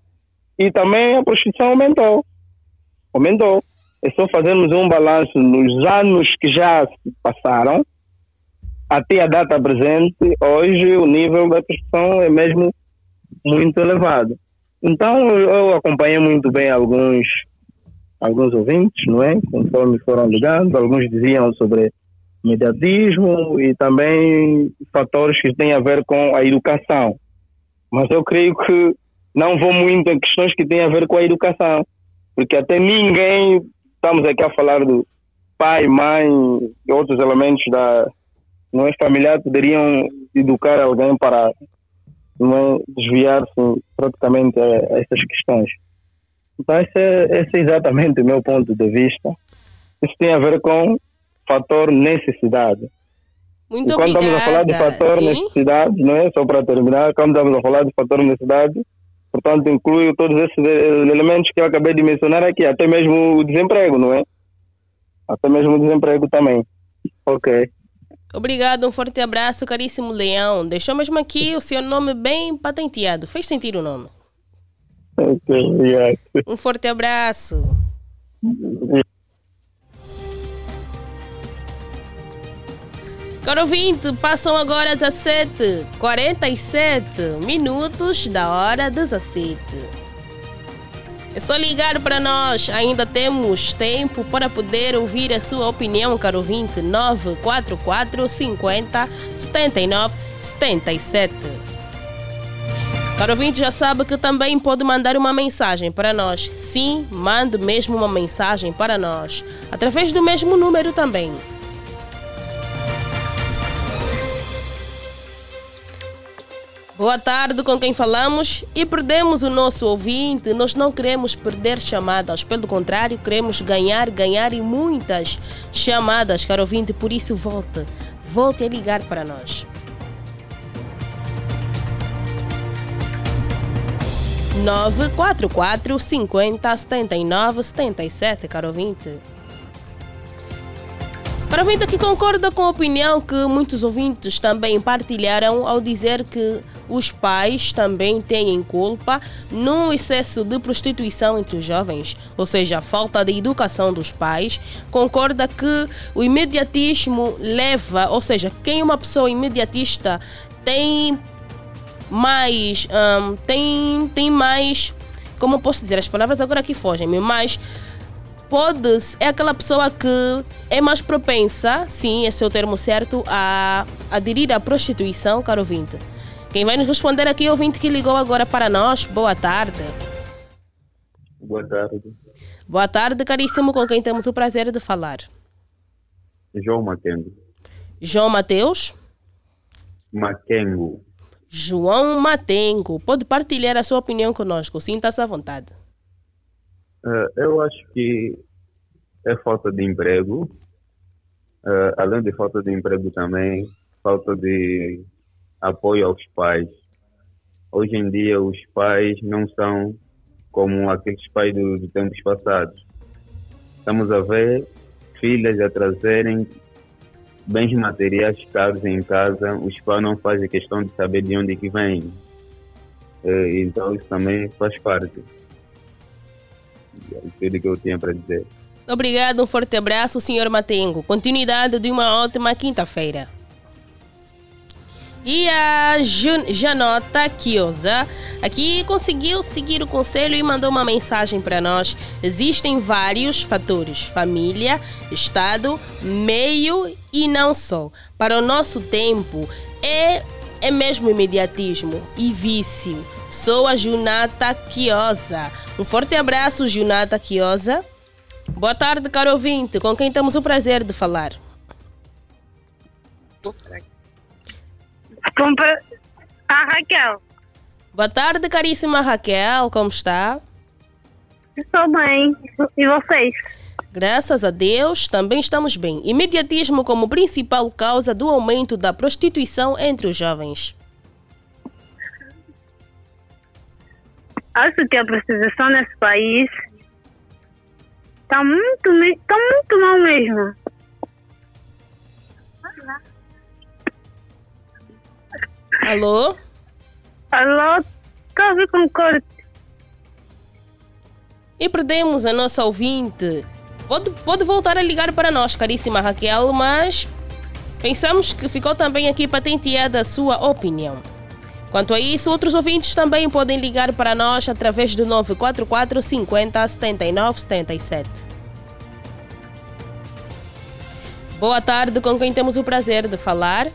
E também a prostituição aumentou. Aumentou. É só fazermos um balanço nos anos que já se passaram, até a data presente, hoje o nível da prostituição é mesmo muito elevado. Então eu acompanhei muito bem alguns alguns ouvintes, não é? Conforme foram ligando, alguns diziam sobre mediatismo e também fatores que têm a ver com a educação. Mas eu creio que não vou muito em questões que têm a ver com a educação, porque até ninguém, estamos aqui a falar do pai, mãe e outros elementos da não é familiar poderiam educar alguém para não é, desviar-se praticamente a, a essas questões. Então esse é, esse é exatamente o meu ponto de vista. Isso tem a ver com fator necessidade. Muito e quando obrigada. estamos a falar de fator Sim? necessidade, não é? Só para terminar, quando estamos a falar de fator necessidade, portanto, inclui todos esses elementos que eu acabei de mencionar aqui, até mesmo o desemprego, não é? Até mesmo o desemprego também. Ok. Obrigado, um forte abraço, caríssimo Leão. Deixou mesmo aqui o seu nome bem patenteado. Fez sentir o nome. Ok, obrigado. Um forte abraço. Caro ouvinte, passam agora 17, 47 minutos da hora 17. É só ligar para nós, ainda temos tempo para poder ouvir a sua opinião, caro ouvinte. 944 50 79 77. Caro ouvinte, já sabe que também pode mandar uma mensagem para nós. Sim, mande mesmo uma mensagem para nós, através do mesmo número também. Boa tarde, com quem falamos? E perdemos o nosso ouvinte. Nós não queremos perder chamadas, pelo contrário, queremos ganhar, ganhar e muitas chamadas, caro ouvinte. Por isso, volte, volte a ligar para nós. 944 50 79 77, caro ouvinte. Para o ouvinte que concorda com a opinião que muitos ouvintes também partilharam ao dizer que os pais também têm culpa no excesso de prostituição entre os jovens, ou seja, a falta de educação dos pais, concorda que o imediatismo leva, ou seja, quem uma pessoa imediatista tem mais, hum, tem, tem mais, como posso dizer, as palavras agora aqui fogem-me, mas pode é aquela pessoa que é mais propensa, sim, esse é o termo certo, a aderir à prostituição, caro ouvinte. Quem vai nos responder aqui é o ouvinte que ligou agora para nós. Boa tarde. Boa tarde. Boa tarde, caríssimo, com quem temos o prazer de falar. João Maquengo. João Mateus? Maquengo. João Matengo. Pode partilhar a sua opinião conosco. Sinta-se à vontade. Uh, eu acho que é falta de emprego. Uh, além de falta de emprego também, falta de apoio aos pais. Hoje em dia os pais não são como aqueles pais dos do tempos passados. Estamos a ver filhas a trazerem bens materiais caros em casa, os pais não fazem questão de saber de onde que vem. Eh, Então isso também faz parte. É tudo que eu tinha para dizer. Obrigado, um forte abraço, senhor Matengo. Continuidade de uma ótima quinta-feira. E a Janota Kiosa aqui conseguiu seguir o conselho e mandou uma mensagem para nós. Existem vários fatores: família, Estado, meio e não só. Para o nosso tempo, é, é mesmo imediatismo e vício. Sou a Junata Kiosa. Um forte abraço, Junata Kiosa. Boa tarde, caro ouvinte, com quem temos o prazer de falar. Compra a Raquel. Boa tarde, caríssima Raquel, como está? Estou bem. E vocês? Graças a Deus, também estamos bem. Imediatismo como principal causa do aumento da prostituição entre os jovens. Acho que a prostituição nesse país está muito, tá muito mal mesmo. Alô? Alô? Estou ouvir com corte. E perdemos a nossa ouvinte. Pode, pode voltar a ligar para nós, caríssima Raquel, mas pensamos que ficou também aqui patenteada a sua opinião. Quanto a isso, outros ouvintes também podem ligar para nós através do 944 50 79 77. Boa tarde, com quem temos o prazer de falar?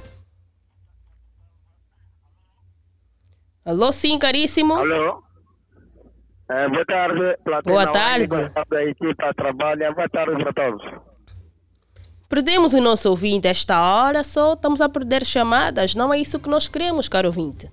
Alô, sim, caríssimo. Alô. É, boa tarde, Platina Boa tarde. Boa tarde equipa trabalha. Boa tarde para todos. Perdemos o nosso ouvinte esta hora, só estamos a perder chamadas. Não é isso que nós queremos, caro ouvinte.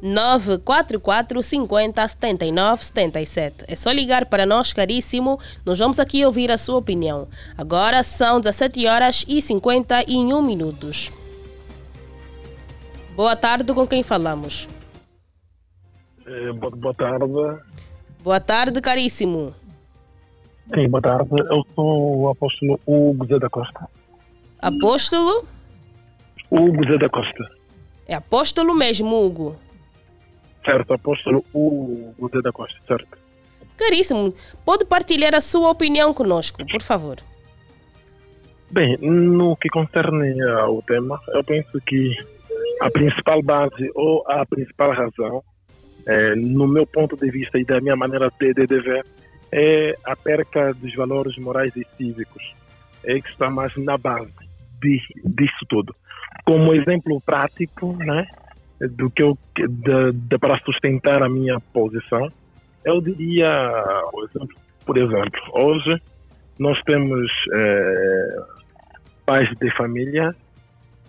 944 50 79 77. É só ligar para nós, caríssimo. Nós vamos aqui ouvir a sua opinião. Agora são 17 horas e 51 minutos. Boa tarde, com quem falamos? É, boa, boa tarde. Boa tarde, caríssimo. Sim, boa tarde. Eu sou o apóstolo Hugo Zé da Costa. Apóstolo? Hugo Zé da Costa. É apóstolo mesmo, Hugo? Certo, apóstolo Hugo Zé da Costa, certo. Caríssimo, pode partilhar a sua opinião conosco, por favor. Bem, no que concerne ao tema, eu penso que a principal base ou a principal razão, é, no meu ponto de vista e da minha maneira de, de, de ver, é a perca dos valores morais e cívicos. É que está mais na base de, disso tudo. Como exemplo prático, né, do que eu de, de, para sustentar a minha posição, eu diria, por exemplo, hoje nós temos é, pais de família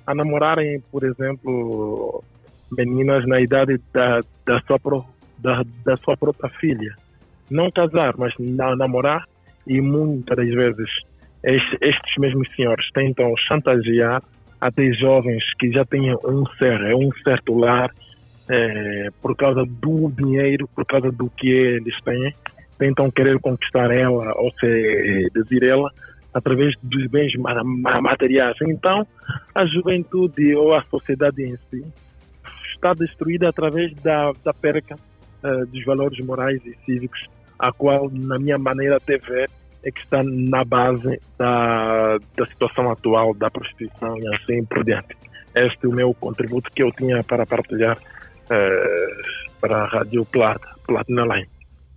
a namorarem, por exemplo, meninas na idade da, da, sua, pro, da, da sua própria filha. Não casar, mas na, namorar, e muitas das vezes estes, estes mesmos senhores tentam chantagear até jovens que já têm um ser, um certo lar, é, por causa do dinheiro, por causa do que eles têm, tentam querer conquistar ela ou seduzir ela através dos bens materiais. Então, a juventude ou a sociedade em si está destruída através da, da perca uh, dos valores morais e cívicos, a qual, na minha maneira de ver, é que está na base da, da situação atual da prostituição e assim por diante. Este é o meu contributo que eu tinha para partilhar uh, para a Rádio Plata, Platina Line.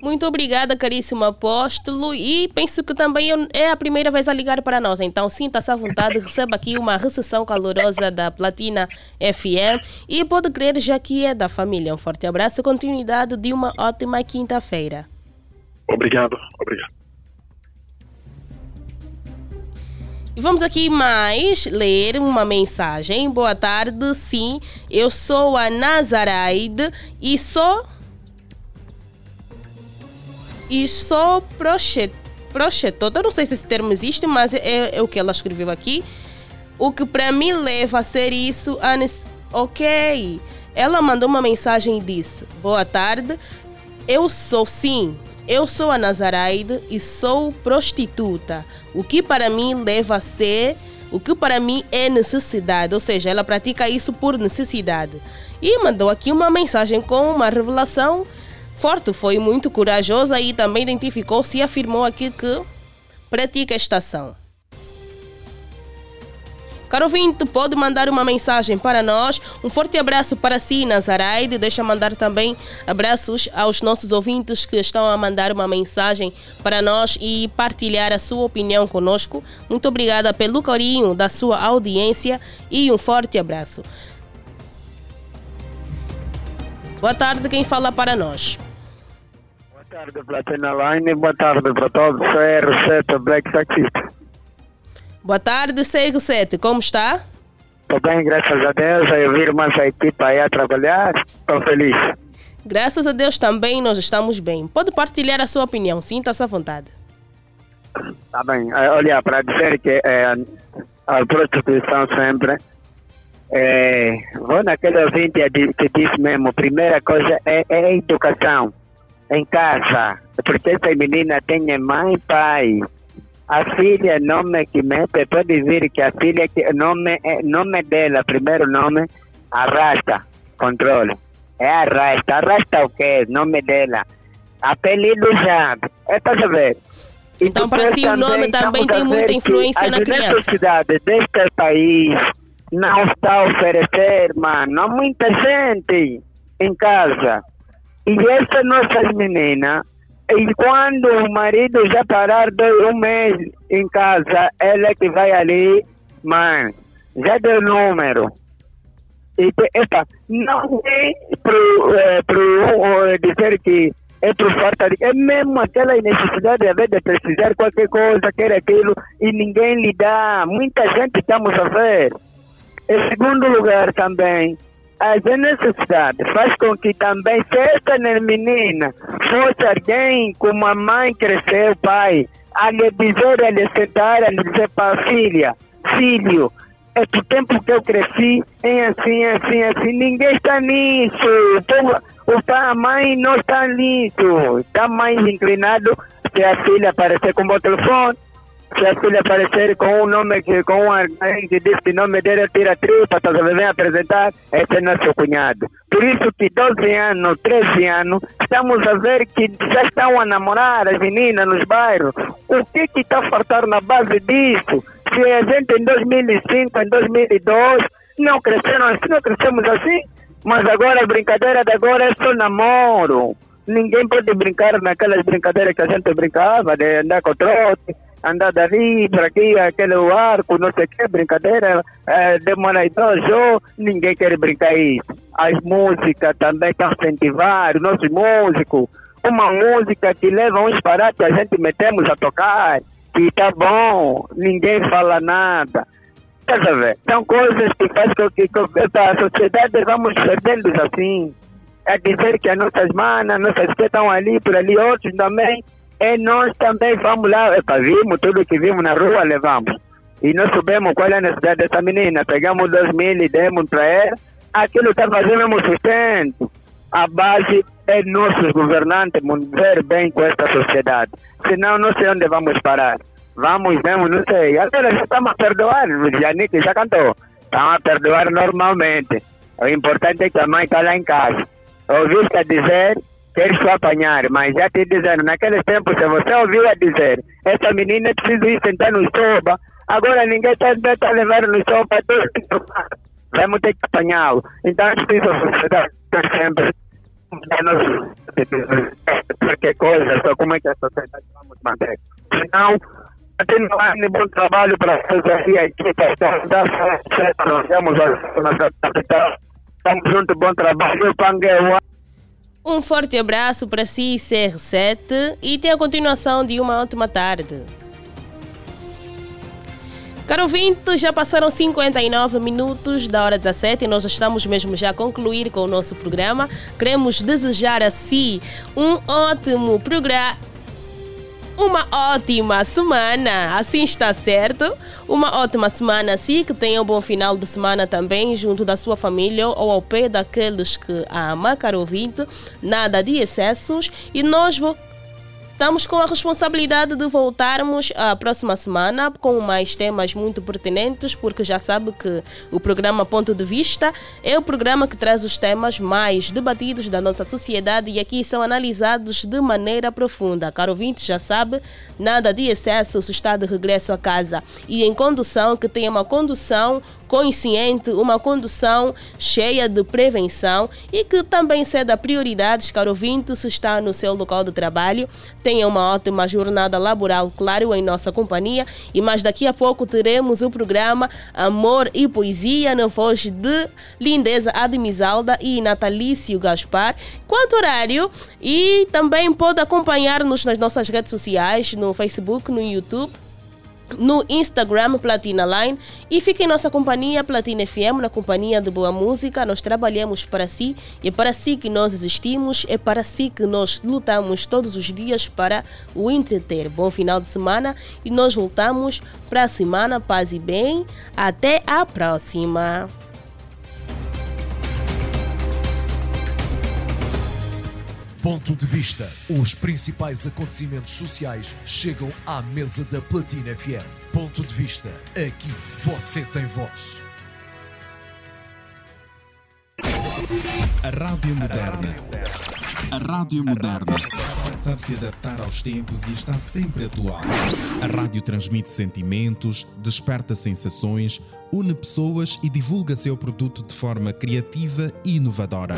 Muito obrigada, caríssimo apóstolo. E penso que também é a primeira vez a ligar para nós. Então, sinta-se à vontade, receba aqui uma recepção calorosa da Platina FM. E pode crer, já que é da família. Um forte abraço e continuidade de uma ótima quinta-feira. Obrigado, obrigado. E vamos aqui mais ler uma mensagem. Boa tarde, sim. Eu sou a Nazaraide e sou e só projetou, eu não sei se esse termo existe, mas é, é o que ela escreveu aqui. O que para mim leva a ser isso, ok. Ela mandou uma mensagem e disse: Boa tarde, eu sou sim, eu sou a Nazaraide e sou prostituta. O que para mim leva a ser, o que para mim é necessidade, ou seja, ela pratica isso por necessidade. E mandou aqui uma mensagem com uma revelação Forte foi muito corajosa e também identificou-se e afirmou aqui que pratica esta ação. Caro ouvinte, pode mandar uma mensagem para nós. Um forte abraço para si, Nazaraide. Deixa mandar também abraços aos nossos ouvintes que estão a mandar uma mensagem para nós e partilhar a sua opinião conosco. Muito obrigada pelo carinho da sua audiência e um forte abraço. Boa tarde, quem fala para nós? Boa tarde, Platina Line. Boa tarde para todos. CR7 Black Taxista. Boa tarde, CR7. Como está? Estou bem, graças a Deus. Eu vi mais a equipa aí a trabalhar. Estou feliz. Graças a Deus também nós estamos bem. Pode partilhar a sua opinião. Sinta-se à vontade. Tá bem. Olha, para dizer que é, a prostituição sempre é, vou naquele ouvinte que disse mesmo, primeira coisa é, é a educação em casa, porque essa menina tem mãe e pai. A filha, nome que mete, pode dizer que a filha, que nome, nome dela, primeiro nome, arrasta, controle. É arrasta, arrasta o quê? Nome dela. Apelido já, é para saber. Então, para si, o nome também tem muita influência na criança. A necessidade deste país não está a oferecer, mano. Há muita gente em casa. E essa nossa menina, e quando o marido já parar de um mês em casa, ela é que vai ali, mano, já deu número. E, epa, não é para é, dizer que é por falta de. É mesmo aquela necessidade de, de precisar qualquer coisa, quer aquilo, e ninguém lhe dá. Muita gente estamos a ver. Em segundo lugar, também, as necessidades faz com que também, se esta menina fosse alguém como a mãe cresceu, pai, a lhe dizer, a lhe sentar, a lhe dizer para a filha, filho, é do tempo que eu cresci, é assim, assim, assim, ninguém está nisso. O a mãe não está nisso. Está mais inclinado se a filha aparecer com o telefone, se a filha aparecer com um nome que com alguém que diz que o nome dele é tira tripa, tá vem apresentar, esse é nosso cunhado. Por isso que 12 anos, 13 anos, estamos a ver que já estão a namorar as meninas nos bairros. O que que está a faltar na base disso? Se a gente em 2005, em 2002, não cresceram assim, não crescemos assim, mas agora a brincadeira de agora é só namoro. Ninguém pode brincar naquelas brincadeiras que a gente brincava, de andar com trote, andar dali para aqui, aquele arco, não sei o que, brincadeira, é, demora idoso, ninguém quer brincar isso. As músicas também estão incentivar, os nossos músicos, uma música que leva uns parados que a gente metemos a tocar, que tá bom, ninguém fala nada. Estás a ver? São coisas que fazem com que, que a sociedade vamos perdendo assim. É dizer que as nossas manas, nossas que estão ali, por ali, outros também e nós também vamos lá, epa, vimos tudo que vimos na rua, levamos. E nós soubemos qual é a necessidade dessa menina. Pegamos dois mil e demos para ela. Aquilo está fazendo mesmo sustento. A base é nossos governantes ver bem com esta sociedade. Senão, não sei onde vamos parar. Vamos mesmo, não sei. Agora já estamos a perdoar. O Janik já cantou. Estamos a perdoar normalmente. O importante é que a mãe está lá em casa. Ouviste dizer queres só apanhar, mas já te dizendo, naqueles tempos, se você ouviu a dizer, essa menina precisa ir sentar no soba, agora ninguém está tá levando no soba, vamos ter que apanhá-lo. Então, é preciso sociedade sempre qualquer coisa, só como é que a sociedade vamos manter. Senão, continuar um bom trabalho para fazer a equipe, nós vamos a nossa capital, estamos juntos, bom trabalho, Pangueua. Um forte abraço para si, CR7, e tem a continuação de uma ótima tarde. Caro ouvinte, já passaram 59 minutos da hora 17 e nós estamos mesmo já a concluir com o nosso programa. Queremos desejar a si um ótimo programa uma ótima semana. Assim está certo. Uma ótima semana, sim. Que tenha um bom final de semana também, junto da sua família ou ao pé daqueles que ama, caro ouvinte. Nada de excessos. E nós vamos Estamos com a responsabilidade de voltarmos a próxima semana com mais temas muito pertinentes, porque já sabe que o programa Ponto de Vista é o programa que traz os temas mais debatidos da nossa sociedade e aqui são analisados de maneira profunda. Caro ouvinte, já sabe, nada de excesso se está de regresso a casa e em condução, que tenha uma condução consciente, uma condução cheia de prevenção e que também ceda prioridades, caro ouvinte, se está no seu local de trabalho. Tenha uma ótima jornada laboral, claro, em nossa companhia. E mais daqui a pouco teremos o programa Amor e Poesia na voz de Lindeza Admisalda e Natalício Gaspar. Quanto horário, e também pode acompanhar-nos nas nossas redes sociais, no Facebook, no YouTube no Instagram Platina Line e fique em nossa companhia Platina FM, na companhia de boa música. Nós trabalhamos para si e é para si que nós existimos, é para si que nós lutamos todos os dias para o entreter. Bom final de semana e nós voltamos para a semana. Paz e bem. Até a próxima. Ponto de vista. Os principais acontecimentos sociais chegam à mesa da Platina FM. Ponto de vista. Aqui você tem voz. A Rádio Moderna. A Rádio Moderna. Sabe se adaptar aos tempos e está sempre atual. A rádio transmite sentimentos, desperta sensações, une pessoas e divulga seu produto de forma criativa e inovadora.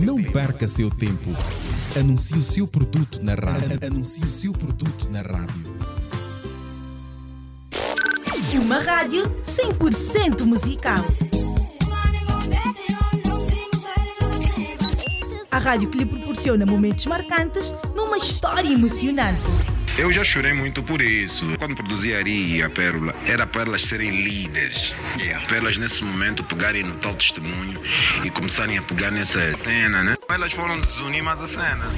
Não perca seu tempo. Anuncie o seu produto na rádio. Anuncie o seu produto na rádio. Uma rádio 100% musical. A rádio que lhe proporciona momentos marcantes numa história emocionante. Eu já chorei muito por isso. Quando produzi Ari e a Pérola, era para elas serem líderes. Yeah. Para elas, nesse momento, pegarem no tal testemunho e começarem a pegar nessa cena, né? Elas foram desunir mais a cena.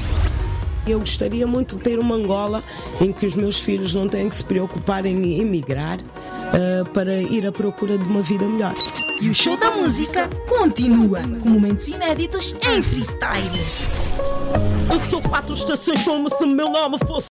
Eu gostaria muito de ter uma Angola em que os meus filhos não têm que se preocupar em emigrar uh, para ir à procura de uma vida melhor. E o show da música continua com momentos inéditos em freestyle. Eu sou quatro estações como se meu nome fosse